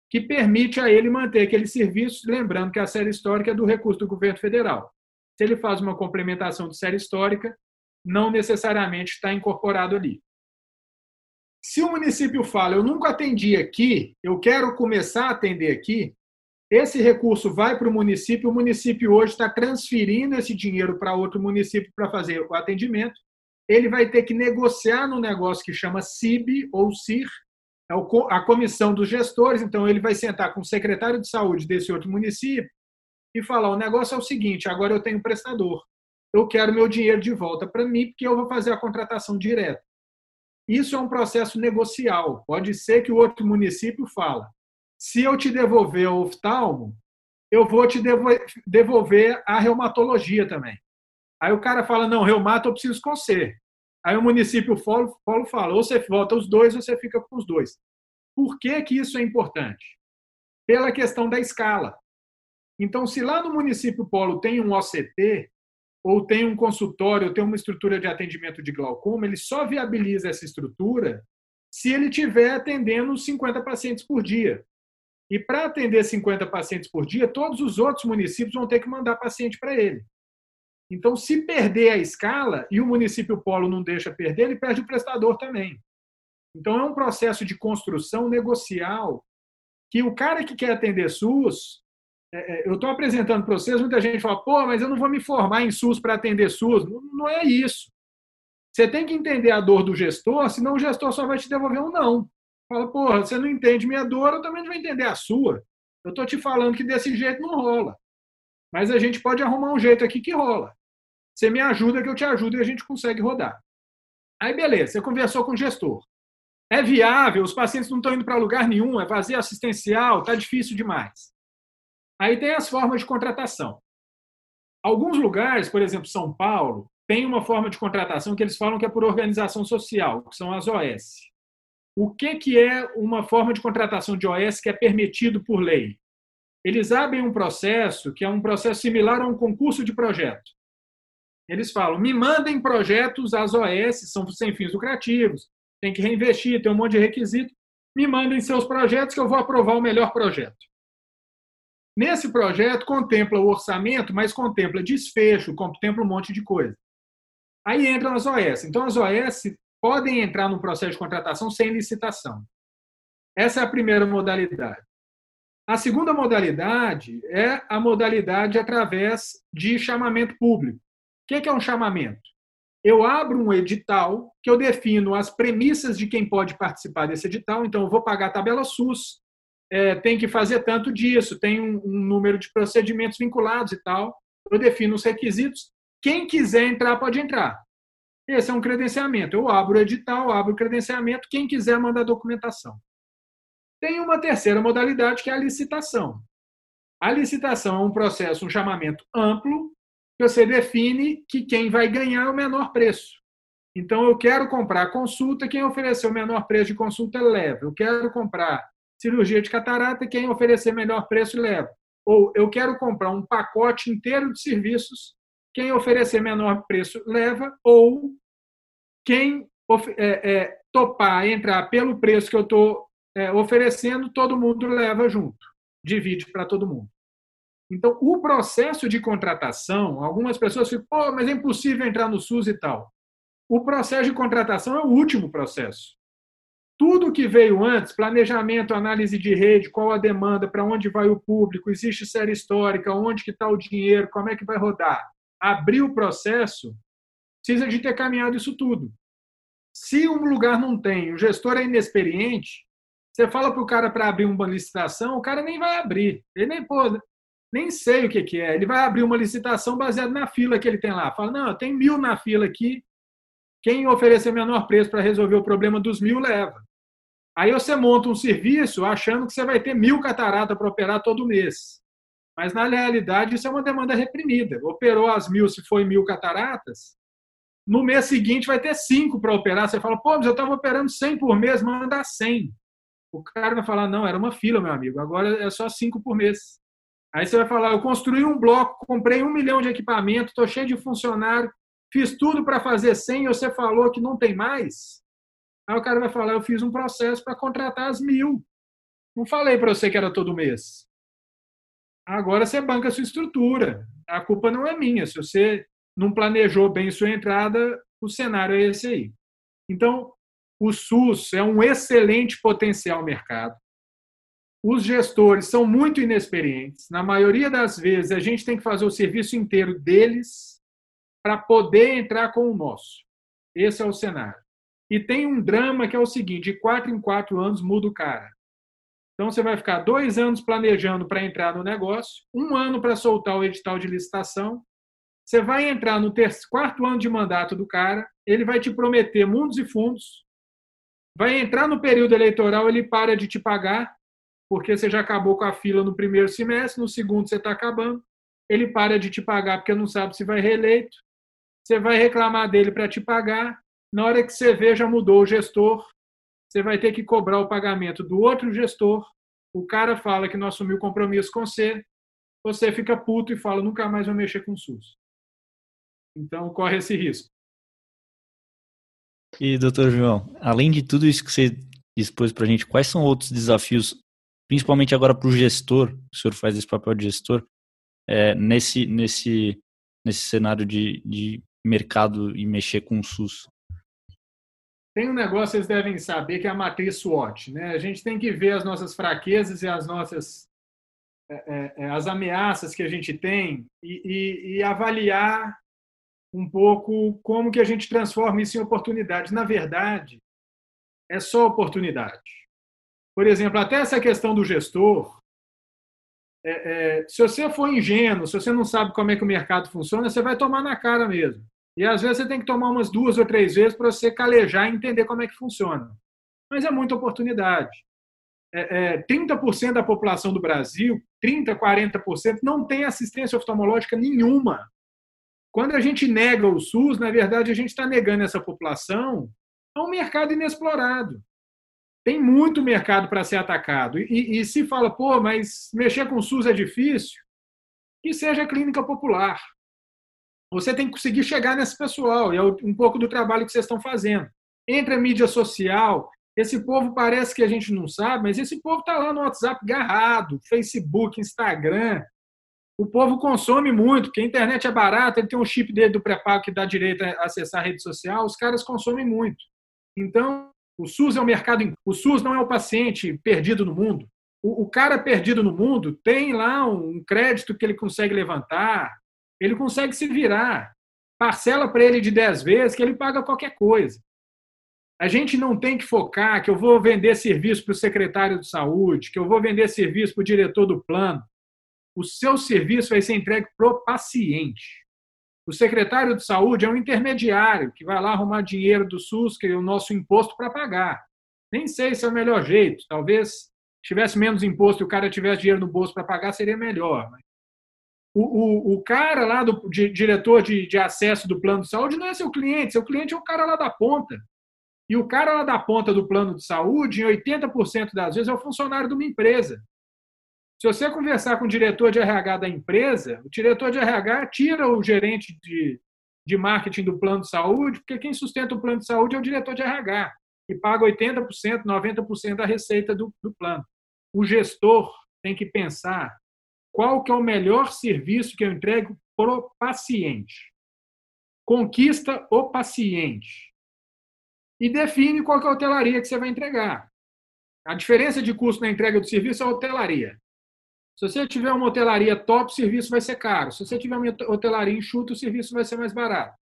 que permite a ele manter aquele serviço, lembrando que a série histórica é do recurso do governo federal. Se ele faz uma complementação de série histórica, não necessariamente está incorporado ali. Se o município fala, eu nunca atendi aqui, eu quero começar a atender aqui, esse recurso vai para o município, o município hoje está transferindo esse dinheiro para outro município para fazer o atendimento. Ele vai ter que negociar no negócio que chama CIB ou CIR, a comissão dos gestores. Então, ele vai sentar com o secretário de saúde desse outro município e falar: o negócio é o seguinte, agora eu tenho prestador. Eu quero meu dinheiro de volta para mim, porque eu vou fazer a contratação direta. Isso é um processo negocial. Pode ser que o outro município fala: se eu te devolver o oftalmo, eu vou te devolver a reumatologia também. Aí o cara fala, não, reumato eu preciso com você. Aí o município Polo, Polo fala, ou você volta os dois, ou você fica com os dois. Por que, que isso é importante? Pela questão da escala. Então, se lá no município Polo tem um OCT, ou tem um consultório, ou tem uma estrutura de atendimento de glaucoma, ele só viabiliza essa estrutura se ele estiver atendendo 50 pacientes por dia. E para atender 50 pacientes por dia, todos os outros municípios vão ter que mandar paciente para ele. Então, se perder a escala e o município polo não deixa perder, ele perde o prestador também. Então, é um processo de construção negocial que o cara que quer atender SUS, é, é, eu estou apresentando para vocês, muita gente fala, pô, mas eu não vou me formar em SUS para atender SUS. Não é isso. Você tem que entender a dor do gestor, senão o gestor só vai te devolver um não. Fala, porra, você não entende minha dor, eu também não vou entender a sua. Eu estou te falando que desse jeito não rola. Mas a gente pode arrumar um jeito aqui que rola. Você me ajuda, que eu te ajudo e a gente consegue rodar. Aí, beleza, você conversou com o gestor. É viável, os pacientes não estão indo para lugar nenhum, é vazio assistencial, está difícil demais. Aí tem as formas de contratação. Alguns lugares, por exemplo, São Paulo, tem uma forma de contratação que eles falam que é por organização social, que são as OS. O que, que é uma forma de contratação de OS que é permitido por lei? Eles abrem um processo que é um processo similar a um concurso de projeto. Eles falam: me mandem projetos, as OS são sem fins lucrativos, tem que reinvestir, tem um monte de requisito. Me mandem seus projetos que eu vou aprovar o melhor projeto. Nesse projeto, contempla o orçamento, mas contempla desfecho, contempla um monte de coisa. Aí entram as OS. Então, as OS podem entrar no processo de contratação sem licitação. Essa é a primeira modalidade. A segunda modalidade é a modalidade através de chamamento público. O que é um chamamento? Eu abro um edital que eu defino as premissas de quem pode participar desse edital. Então, eu vou pagar a tabela SUS, é, tem que fazer tanto disso, tem um, um número de procedimentos vinculados e tal. Eu defino os requisitos. Quem quiser entrar, pode entrar. Esse é um credenciamento. Eu abro o edital, abro o credenciamento, quem quiser manda a documentação. Tem uma terceira modalidade que é a licitação. A licitação é um processo, um chamamento amplo, que você define que quem vai ganhar é o menor preço. Então, eu quero comprar consulta, quem oferecer o menor preço de consulta leva. Eu quero comprar cirurgia de catarata, quem oferecer melhor preço leva. Ou eu quero comprar um pacote inteiro de serviços, quem oferecer menor preço leva, ou quem é, é, topar entrar pelo preço que eu estou é, oferecendo, todo mundo leva junto, divide para todo mundo. Então, o processo de contratação, algumas pessoas ficam, pô, mas é impossível entrar no SUS e tal. O processo de contratação é o último processo. Tudo que veio antes, planejamento, análise de rede, qual a demanda, para onde vai o público, existe série histórica, onde que está o dinheiro, como é que vai rodar. Abrir o processo, precisa de ter caminhado isso tudo. Se um lugar não tem, o gestor é inexperiente, você fala para o cara para abrir uma licitação, o cara nem vai abrir. Ele nem, pô, nem sei o que, que é. Ele vai abrir uma licitação baseada na fila que ele tem lá. Fala, não, tem mil na fila aqui, quem oferecer menor preço para resolver o problema dos mil, leva. Aí você monta um serviço achando que você vai ter mil cataratas para operar todo mês. Mas, na realidade, isso é uma demanda reprimida. Operou as mil, se foi mil cataratas, no mês seguinte vai ter cinco para operar. Você fala, pô, mas eu estava operando 100 por mês, manda 100. O cara vai falar, não, era uma fila, meu amigo, agora é só cinco por mês. Aí você vai falar, eu construí um bloco, comprei um milhão de equipamento, estou cheio de funcionário, fiz tudo para fazer 100 e você falou que não tem mais. Aí o cara vai falar, eu fiz um processo para contratar as mil. Não falei para você que era todo mês. Agora você banca a sua estrutura. A culpa não é minha. Se você não planejou bem sua entrada, o cenário é esse aí. Então, o SUS é um excelente potencial mercado. Os gestores são muito inexperientes. Na maioria das vezes, a gente tem que fazer o serviço inteiro deles para poder entrar com o nosso. Esse é o cenário. E tem um drama que é o seguinte: de quatro em quatro anos muda o cara. Então você vai ficar dois anos planejando para entrar no negócio, um ano para soltar o edital de licitação. Você vai entrar no terceiro, quarto ano de mandato do cara, ele vai te prometer mundos e fundos. Vai entrar no período eleitoral, ele para de te pagar, porque você já acabou com a fila no primeiro semestre, no segundo você está acabando. Ele para de te pagar porque não sabe se vai reeleito. Você vai reclamar dele para te pagar, na hora que você vê, já mudou o gestor, você vai ter que cobrar o pagamento do outro gestor. O cara fala que não assumiu compromisso com você, você fica puto e fala: nunca mais vou mexer com o SUS. Então, corre esse risco. E, doutor João, além de tudo isso que você expôs para a gente, quais são outros desafios, principalmente agora para o gestor, o senhor faz esse papel de gestor, é, nesse, nesse, nesse cenário de, de mercado e mexer com o SUS? Tem um negócio vocês devem saber que é a matriz SWOT. Né? A gente tem que ver as nossas fraquezas e as nossas é, é, é, as ameaças que a gente tem e, e, e, avaliar um pouco como que a gente transforma isso em oportunidade. Na verdade, é só oportunidade. Por exemplo, até essa questão do gestor, é, é, se você for ingênuo, se você não sabe como é que o mercado funciona, você vai tomar na cara mesmo. E às vezes você tem que tomar umas duas ou três vezes para você calejar e entender como é que funciona. Mas é muita oportunidade. É, é, 30% da população do Brasil, 30%, 40%, não tem assistência oftalmológica nenhuma. Quando a gente nega o SUS, na verdade, a gente está negando essa população a um mercado inexplorado. Tem muito mercado para ser atacado. E, e, se fala, pô, mas mexer com o SUS é difícil, que seja clínica popular você tem que conseguir chegar nesse pessoal, e é um pouco do trabalho que vocês estão fazendo. Entre a mídia social, esse povo parece que a gente não sabe, mas esse povo está lá no WhatsApp garrado, Facebook, Instagram. O povo consome muito, porque a internet é barata, ele tem um chip dele do pré-pago que dá direito a acessar a rede social, os caras consomem muito. Então, o SUS é um mercado. O SUS não é o paciente perdido no mundo. O, o cara perdido no mundo tem lá um crédito que ele consegue levantar, ele consegue se virar. Parcela para ele de 10 vezes que ele paga qualquer coisa. A gente não tem que focar que eu vou vender serviço para o secretário de saúde, que eu vou vender serviço para o diretor do plano. O seu serviço vai ser entregue para o paciente. O secretário de saúde é um intermediário que vai lá arrumar dinheiro do SUS, que é o nosso imposto, para pagar. Nem sei se é o melhor jeito. Talvez tivesse menos imposto e o cara tivesse dinheiro no bolso para pagar, seria melhor. O, o, o cara lá do de, diretor de, de acesso do plano de saúde não é seu cliente, seu cliente é o cara lá da ponta. E o cara lá da ponta do plano de saúde, em 80% das vezes, é o funcionário de uma empresa. Se você conversar com o diretor de RH da empresa, o diretor de RH tira o gerente de, de marketing do plano de saúde, porque quem sustenta o plano de saúde é o diretor de RH, que paga 80%, 90% da receita do, do plano. O gestor tem que pensar qual que é o melhor serviço que eu entrego para o paciente. Conquista o paciente. E define qual que é a hotelaria que você vai entregar. A diferença de custo na entrega do serviço é a hotelaria. Se você tiver uma hotelaria top, o serviço vai ser caro. Se você tiver uma hotelaria enxuta, o serviço vai ser mais barato.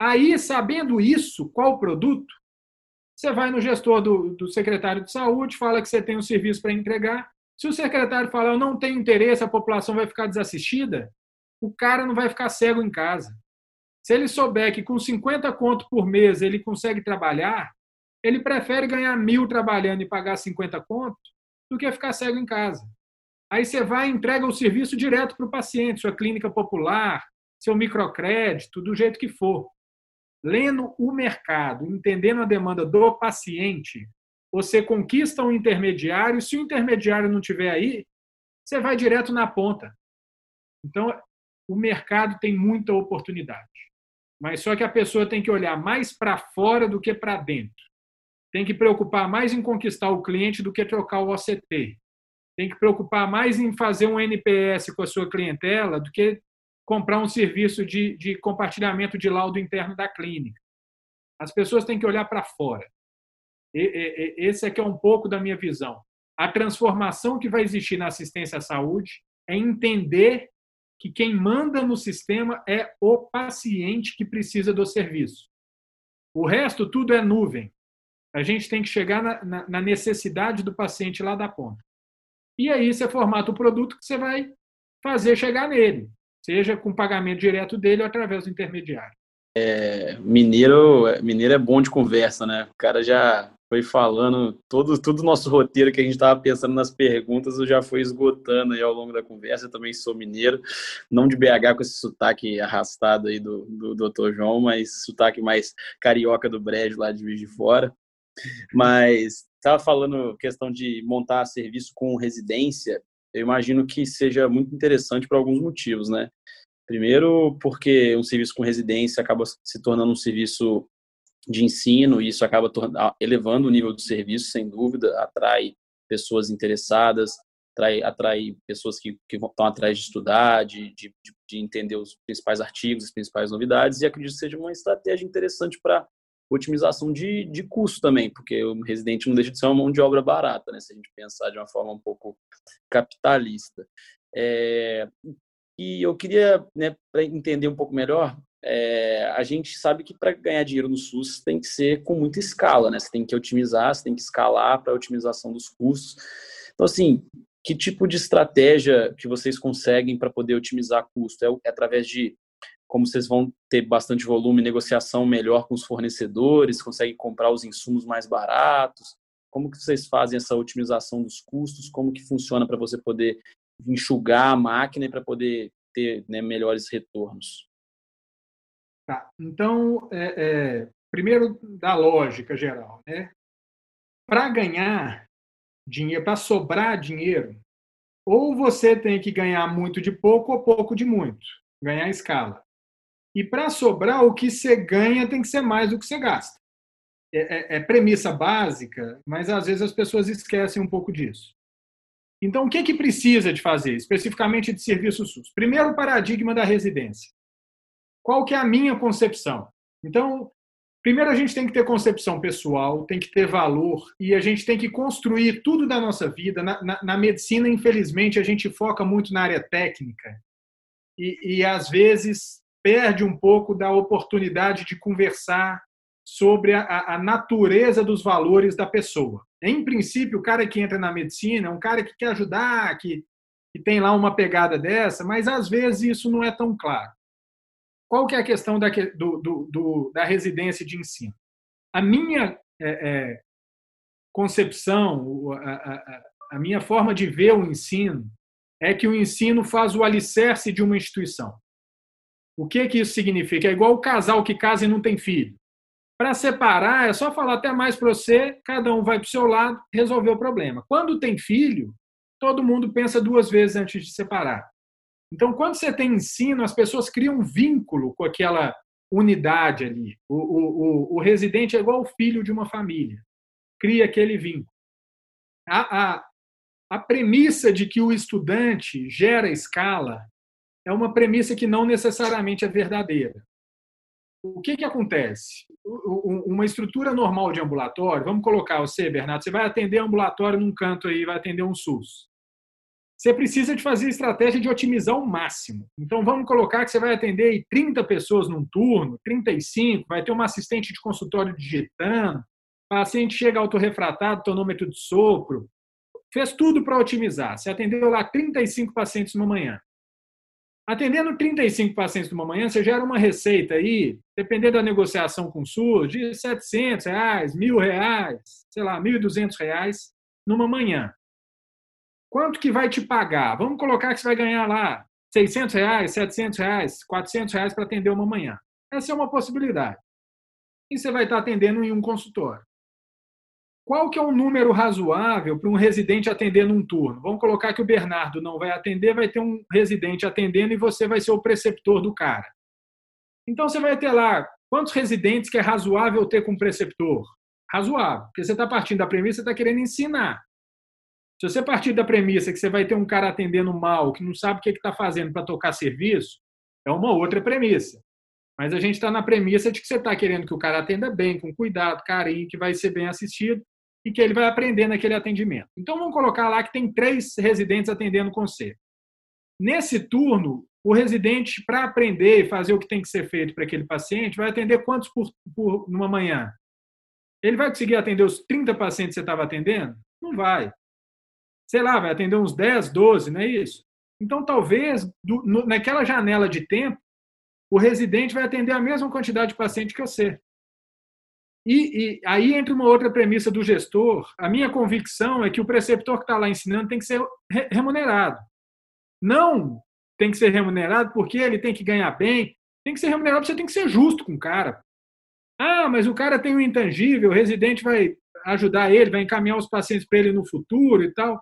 Aí, sabendo isso, qual produto, você vai no gestor do, do secretário de saúde, fala que você tem um serviço para entregar, se o secretário falar, eu não tenho interesse, a população vai ficar desassistida, o cara não vai ficar cego em casa. Se ele souber que com 50 conto por mês ele consegue trabalhar, ele prefere ganhar mil trabalhando e pagar 50 conto do que ficar cego em casa. Aí você vai e entrega o serviço direto para o paciente, sua clínica popular, seu microcrédito, do jeito que for. Lendo o mercado, entendendo a demanda do paciente, você conquista um intermediário, se o intermediário não tiver aí, você vai direto na ponta. Então, o mercado tem muita oportunidade. Mas só que a pessoa tem que olhar mais para fora do que para dentro. Tem que preocupar mais em conquistar o cliente do que trocar o OCT. Tem que preocupar mais em fazer um NPS com a sua clientela do que comprar um serviço de, de compartilhamento de laudo interno da clínica. As pessoas têm que olhar para fora. Esse é que é um pouco da minha visão. A transformação que vai existir na assistência à saúde é entender que quem manda no sistema é o paciente que precisa do serviço. O resto tudo é nuvem. A gente tem que chegar na, na necessidade do paciente lá da ponta. E aí você formata o produto que você vai fazer chegar nele, seja com pagamento direto dele ou através do intermediário. É, mineiro, mineiro é bom de conversa, né? O cara já foi falando todo todo o nosso roteiro que a gente estava pensando nas perguntas, eu já fui esgotando aí ao longo da conversa. Eu também sou mineiro, não de BH com esse sotaque arrastado aí do, do Dr. João, mas sotaque mais carioca do Brejo lá de Juiz de Fora. Mas estava falando questão de montar serviço com residência, eu imagino que seja muito interessante por alguns motivos, né? Primeiro, porque um serviço com residência acaba se tornando um serviço de ensino e isso acaba elevando o nível do serviço, sem dúvida, atrai pessoas interessadas, atrai, atrai pessoas que, que estão atrás de estudar, de, de, de entender os principais artigos, as principais novidades, e acredito que seja uma estratégia interessante para otimização de, de custo também, porque o residente não deixa de ser uma mão de obra barata, né, se a gente pensar de uma forma um pouco capitalista. É, e eu queria, né, para entender um pouco melhor, é, a gente sabe que para ganhar dinheiro no SUS tem que ser com muita escala, né? Você tem que otimizar, você tem que escalar para a otimização dos custos. Então, assim, que tipo de estratégia que vocês conseguem para poder otimizar custo? É, é através de como vocês vão ter bastante volume, negociação melhor com os fornecedores, conseguem comprar os insumos mais baratos? Como que vocês fazem essa otimização dos custos? Como que funciona para você poder enxugar a máquina e para poder ter né, melhores retornos? Tá. Então, é, é, primeiro da lógica geral, né? Para ganhar dinheiro, para sobrar dinheiro, ou você tem que ganhar muito de pouco ou pouco de muito, ganhar escala. E para sobrar, o que você ganha tem que ser mais do que você gasta. É, é, é, premissa básica, mas às vezes as pessoas esquecem um pouco disso. Então, o que, que precisa de fazer, especificamente de serviço SUS? Primeiro, o paradigma da residência. Qual que é a minha concepção? Então, primeiro a gente tem que ter concepção pessoal, tem que ter valor e a gente tem que construir tudo da nossa vida. Na, na, na medicina, infelizmente, a gente foca muito na área técnica e, e às vezes perde um pouco da oportunidade de conversar sobre a, a, natureza dos valores da pessoa. Em princípio, o cara que entra na medicina é um cara que quer ajudar, que, que tem lá uma pegada dessa, mas às vezes isso não é tão claro. Qual que é a questão da, do, do, do, da residência de ensino? A minha é, é, concepção, a, a, a minha forma de ver o ensino é que o ensino faz o alicerce de uma instituição. O que que isso significa? É igual o casal que casa e não tem filho. Para separar, é só falar até mais para você, cada um vai para o seu lado, resolver o problema. Quando tem filho, todo mundo pensa duas vezes antes de separar. Então, quando você tem ensino, as pessoas criam um vínculo com aquela unidade ali. O, o, o, o residente é igual o filho de uma família. Cria aquele vínculo. A, a, a premissa de que o estudante gera escala é uma premissa que não necessariamente é verdadeira. O que, que acontece? Uma estrutura normal de ambulatório, vamos colocar você, Bernardo, você vai atender ambulatório num canto aí, vai atender um SUS. Você precisa de fazer estratégia de otimizar o máximo. Então, vamos colocar que você vai atender 30 pessoas num turno, 35, vai ter uma assistente de consultório digitando, paciente chega autorrefratado, tonômetro de sopro, fez tudo para otimizar. Você atendeu lá 35 pacientes numa manhã. Atendendo 35 pacientes numa manhã, você gera uma receita aí, dependendo da negociação com o SUS, de 700 reais, mil reais, sei lá, 1.200 reais numa manhã. Quanto que vai te pagar? Vamos colocar que você vai ganhar lá 600 reais, 700 reais, 400 reais para atender uma manhã. Essa é uma possibilidade. E você vai estar atendendo em um consultório. Qual que é um número razoável para um residente atender num turno? Vamos colocar que o Bernardo não vai atender, vai ter um residente atendendo e você vai ser o preceptor do cara. Então você vai ter lá quantos residentes que é razoável ter com preceptor? Razoável, porque você está partindo da premissa, você está querendo ensinar. Se você partir da premissa que você vai ter um cara atendendo mal, que não sabe o que está fazendo para tocar serviço, é uma outra premissa. Mas a gente está na premissa de que você está querendo que o cara atenda bem, com cuidado, carinho, que vai ser bem assistido e que ele vai aprender naquele atendimento. Então vamos colocar lá que tem três residentes atendendo com você. Nesse turno, o residente, para aprender e fazer o que tem que ser feito para aquele paciente, vai atender quantos por, por numa manhã? Ele vai conseguir atender os 30 pacientes que você estava atendendo? Não vai. Sei lá, vai atender uns 10, 12, não é isso? Então, talvez, do, no, naquela janela de tempo, o residente vai atender a mesma quantidade de paciente que você. E, e, aí entra uma outra premissa do gestor. A minha convicção é que o preceptor que está lá ensinando tem que ser remunerado. Não tem que ser remunerado porque ele tem que ganhar bem. Tem que ser remunerado porque você tem que ser justo com o cara. Ah, mas o cara tem um intangível, o residente vai ajudar ele, vai encaminhar os pacientes para ele no futuro e tal.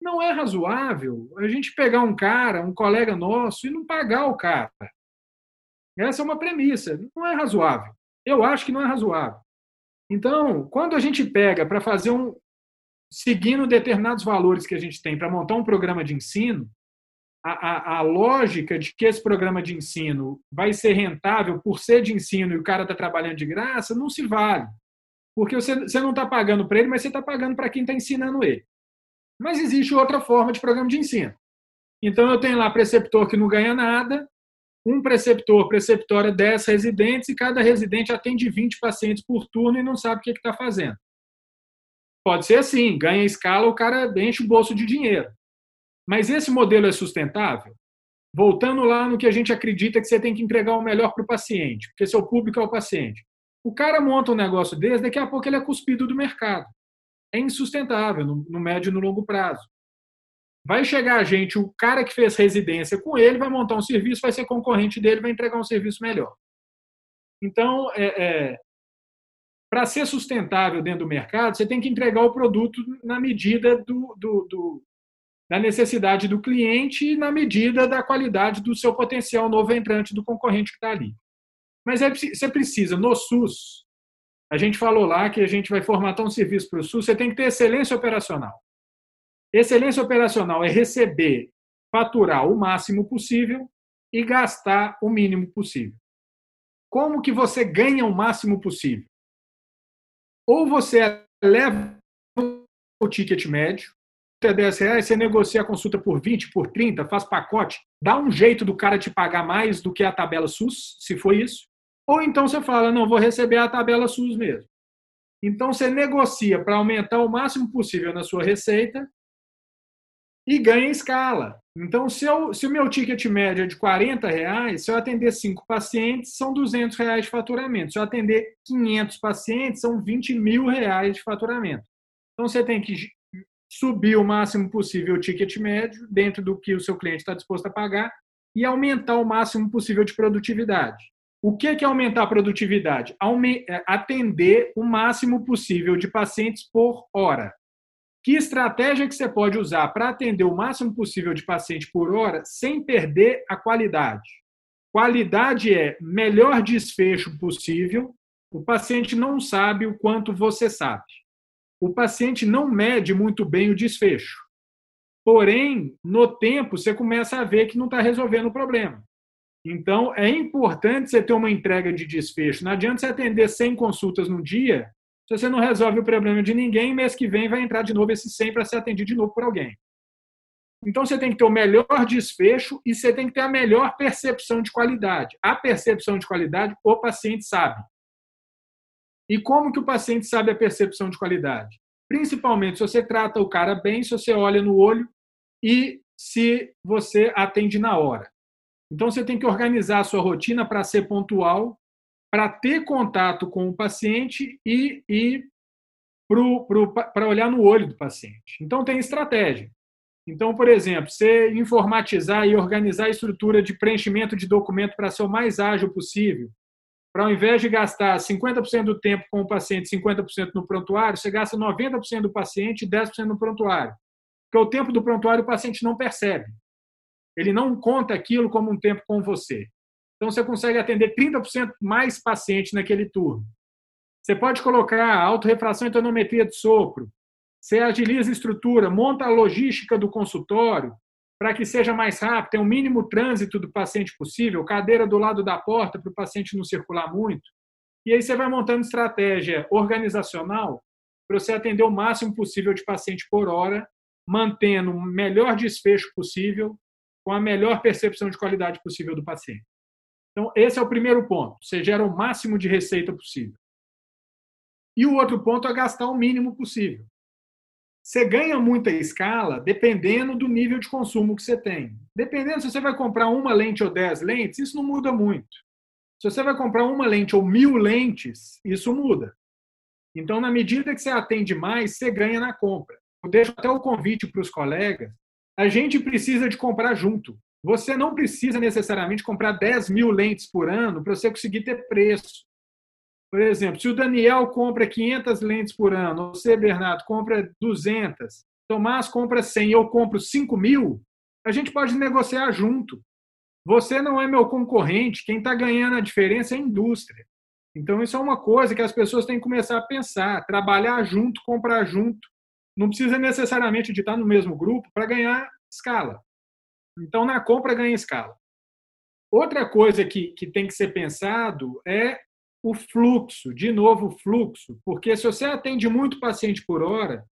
Não é razoável a gente pegar um cara, um colega nosso, e não pagar o cara. Essa é uma premissa. Não é razoável. Eu acho que não é razoável. Então, quando a gente pega para fazer um. seguindo determinados valores que a gente tem para montar um programa de ensino, a, a, a, lógica de que esse programa de ensino vai ser rentável por ser de ensino e o cara está trabalhando de graça, não se vale. Porque você, você não está pagando para ele, mas você está pagando para quem está ensinando ele. Mas existe outra forma de programa de ensino. Então, eu tenho lá preceptor que não ganha nada, um preceptor, preceptora 10 residentes, e cada residente atende 20 pacientes por turno e não sabe o que está fazendo. Pode ser assim, ganha escala, o cara enche o bolso de dinheiro. Mas esse modelo é sustentável? Voltando lá no que a gente acredita que você tem que entregar o melhor para o paciente, porque seu público é o paciente. O cara monta um negócio desse, daqui a pouco ele é cuspido do mercado é insustentável no, no médio e no longo prazo. Vai chegar a gente, o cara que fez residência com ele vai montar um serviço, vai ser concorrente dele, vai entregar um serviço melhor. Então, é, é, para ser sustentável dentro do mercado, você tem que entregar o produto na medida do, do, do, da necessidade do cliente e na medida da qualidade do seu potencial novo entrante do concorrente que está ali. Mas é, você precisa, no SUS, a gente falou lá que a gente vai formatar um serviço para o SUS, você tem que ter excelência operacional. Excelência operacional é receber, faturar o máximo possível e gastar o mínimo possível. Como que você ganha o máximo possível? Ou você leva o ticket médio, é 10 reais, você negocia a consulta por 20, por 30, faz pacote, dá um jeito do cara te pagar mais do que a tabela SUS, se for isso, ou então você fala, não, vou receber a tabela SUS mesmo. Então você negocia para aumentar o máximo possível na sua receita e ganha escala. Então, se, eu, se o meu ticket médio é de 40 reais, se eu atender 5 pacientes, são 200 reais de faturamento. Se eu atender 500 pacientes, são 20 mil reais de faturamento. Então, você tem que subir o máximo possível o ticket médio dentro do que o seu cliente está disposto a pagar e aumentar o máximo possível de produtividade. O que é aumentar a produtividade? É, atender o máximo possível de pacientes por hora. Que estratégia que você pode usar para atender o máximo possível de paciente por hora sem perder a qualidade? Qualidade é melhor desfecho possível. O paciente não sabe o quanto você sabe. O paciente não mede muito bem o desfecho. Porém, no tempo, você começa a ver que não está resolvendo o problema. Então, é importante você ter uma entrega de desfecho. Não adianta você atender 100 consultas no dia se você não resolve o problema de ninguém, mês que vem vai entrar de novo esse 100 para ser atendido de novo por alguém. Então, você tem que ter o melhor desfecho e você tem que ter a melhor percepção de qualidade. A percepção de qualidade, o paciente sabe. E como que o paciente sabe a percepção de qualidade? Principalmente se você trata o cara bem, se você olha no olho e se você atende na hora. Então, você tem que organizar a sua rotina para ser pontual, para ter contato com o paciente e, e para olhar no olho do paciente. Então, tem estratégia. Então, por exemplo, você informatizar e organizar a estrutura de preenchimento de documento para ser o mais ágil possível. Para ao invés de gastar 50% do tempo com o paciente, 50% no prontuário, você gasta 90% do paciente e 10% no prontuário. Porque o tempo do prontuário o paciente não percebe. Ele não conta aquilo como um tempo com você. Então, você consegue atender 30% mais pacientes naquele turno. Você pode colocar autorrefração e tonometria de sopro. Você agiliza a estrutura, monta a logística do consultório para que seja mais rápido, tenha o mínimo trânsito do paciente possível, cadeira do lado da porta para o paciente não circular muito. E aí você vai montando estratégia organizacional para você atender o máximo possível de paciente por hora, mantendo o melhor desfecho possível com a melhor percepção de qualidade possível do paciente. Então, esse é o primeiro ponto. Você gera o máximo de receita possível. E o outro ponto é gastar o mínimo possível. Você ganha muita escala dependendo do nível de consumo que você tem. Dependendo se você vai comprar uma lente ou dez lentes, isso não muda muito. Se você vai comprar uma lente ou mil lentes, isso muda. Então, na medida que você atende mais, você ganha na compra. Eu deixo até o convite para os colegas a gente precisa de comprar junto. Você não precisa necessariamente comprar 10 mil lentes por ano para você conseguir ter preço. Por exemplo, se o Daniel compra 500 lentes por ano, você, Bernardo, compra 200, Tomás compra 100 eu compro 5 mil, a gente pode negociar junto. Você não é meu concorrente, quem está ganhando a diferença é a indústria. Então, isso é uma coisa que as pessoas têm que começar a pensar, trabalhar junto, comprar junto. Não precisa necessariamente de estar no mesmo grupo para ganhar escala. Então, na compra, ganha escala. Outra coisa que, que tem que ser pensado é o fluxo, de novo, o fluxo, porque se você atende muito paciente por hora,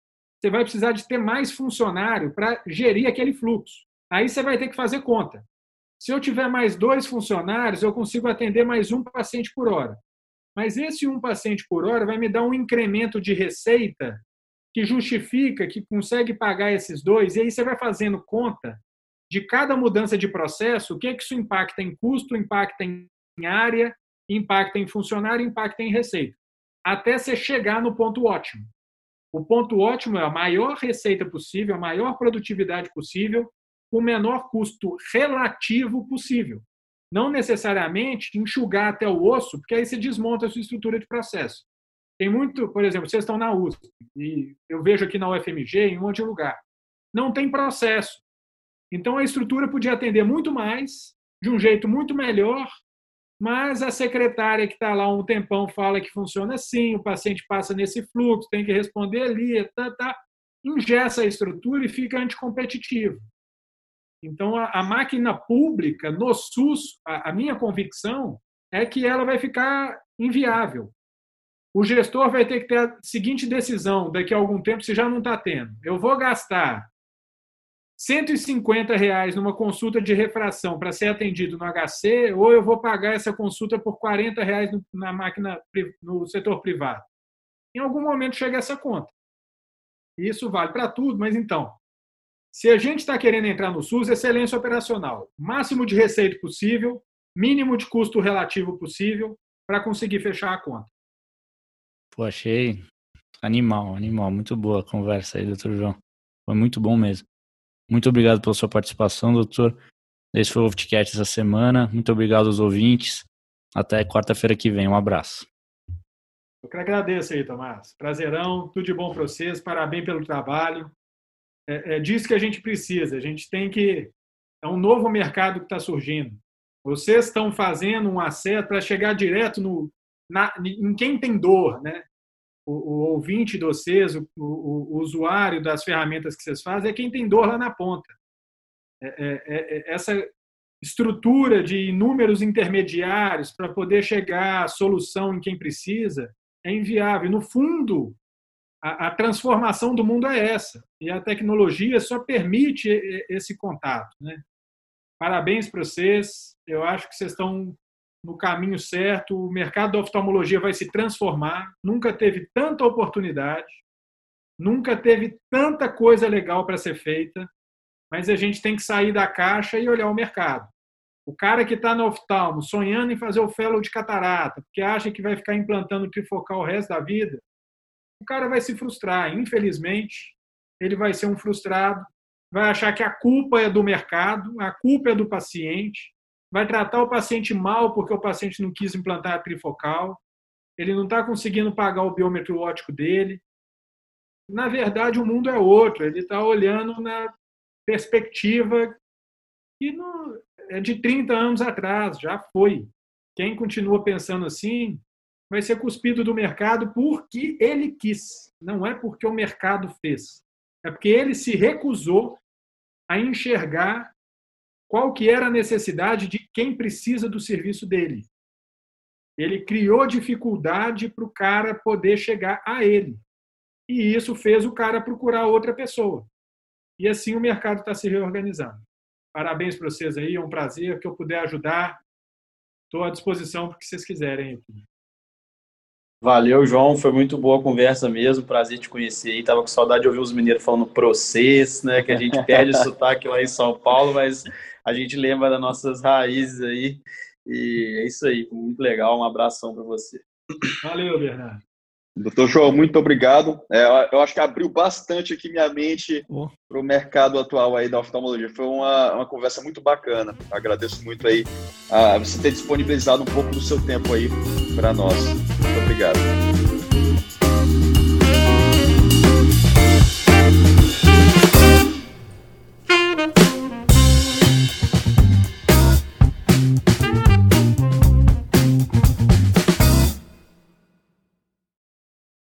você vai precisar de ter mais funcionário para gerir aquele fluxo. Aí você vai ter que fazer conta. Se eu tiver mais dois funcionários, eu consigo atender mais um paciente por hora. Mas esse um paciente por hora vai me dar um incremento de receita que justifica, que consegue pagar esses dois, e aí você vai fazendo conta de cada mudança de processo, o que, é que isso impacta em custo, impacta em área, impacta em funcionário, impacta em receita, até você chegar no ponto ótimo. O ponto ótimo é a maior receita possível, a maior produtividade possível, o menor custo relativo possível. Não necessariamente enxugar até o osso, porque aí você desmonta a sua estrutura de processo. Tem muito, por exemplo, vocês estão na USP, e eu vejo aqui na UFMG, em um monte de lugar. Não tem processo. Então a estrutura podia atender muito mais, de um jeito muito melhor, mas a secretária que está lá um tempão fala que funciona assim, o paciente passa nesse fluxo, tem que responder ali, tá, tá, ingessa a estrutura e fica anticompetitivo. Então, a, a máquina pública, no SUS, a, a minha convicção é que ela vai ficar inviável. O gestor vai ter que ter a seguinte decisão daqui a algum tempo, se já não está tendo. Eu vou gastar 150 reais numa consulta de refração para ser atendido no HC, ou eu vou pagar essa consulta por 40 reais na máquina no setor privado. Em algum momento chega essa conta. Isso vale para tudo, mas então, se a gente está querendo entrar no SUS, excelência operacional, máximo de receita possível, mínimo de custo relativo possível para conseguir fechar a conta. Pô, achei animal, animal. Muito boa a conversa aí, doutor João. Foi muito bom mesmo. Muito obrigado pela sua participação, doutor. Esse foi o Oftcat essa semana. Muito obrigado aos ouvintes. Até quarta-feira que vem. Um abraço. Eu que agradeço aí, Tomás. Prazerão, tudo de bom para vocês. Parabéns pelo trabalho. É, é disso que a gente precisa. A gente tem que. É um novo mercado que está surgindo. Vocês estão fazendo um acerto para chegar direto no, na, em quem tem dor, né? O, o ouvinte de vocês, o, o, o, usuário das ferramentas que vocês fazem, é quem tem dor lá na ponta. É, é, é, é essa estrutura de inúmeros intermediários para poder chegar à solução em quem precisa é inviável. No fundo, a, a, transformação do mundo é essa. E a tecnologia só permite esse contato. Né? Parabéns para vocês. Eu acho que vocês estão no caminho certo, o mercado da oftalmologia vai se transformar. Nunca teve tanta oportunidade, nunca teve tanta coisa legal para ser feita, mas a gente tem que sair da caixa e olhar o mercado. O cara que está no oftalmo sonhando em fazer o fellow de catarata, porque acha que vai ficar implantando trifocal o resto da vida, o cara vai se frustrar. Infelizmente, ele vai ser um frustrado, vai achar que a culpa é do mercado, a culpa é do paciente, vai tratar o paciente mal porque o paciente não quis implantar a trifocal, ele não está conseguindo pagar o biômetro óptico dele. Na verdade, o mundo é outro, ele está olhando na perspectiva que não, é de 30 anos atrás, já foi. Quem continua pensando assim vai ser cuspido do mercado porque ele quis, não é porque o mercado fez. É porque ele se recusou a enxergar qual que era a necessidade de quem precisa do serviço dele. Ele criou dificuldade para o cara poder chegar a ele. E isso fez o cara procurar outra pessoa. E assim o mercado está se reorganizando. Parabéns para vocês aí, é um prazer que eu puder ajudar. Estou à disposição para o que vocês quiserem. Aqui. Valeu, João. Foi muito boa a conversa mesmo. Prazer te conhecer aí. Tava com saudade de ouvir os mineiros falando processo, né? Que a gente perde o sotaque lá em São Paulo, mas a gente lembra das nossas raízes aí. E é isso aí, muito legal. Um abração para você. Valeu, Bernardo. Doutor João, muito obrigado. É, eu acho que abriu bastante aqui minha mente oh. para o mercado atual aí da oftalmologia. Foi uma, uma conversa muito bacana. Agradeço muito aí a você ter disponibilizado um pouco do seu tempo aí para nós. Muito obrigado.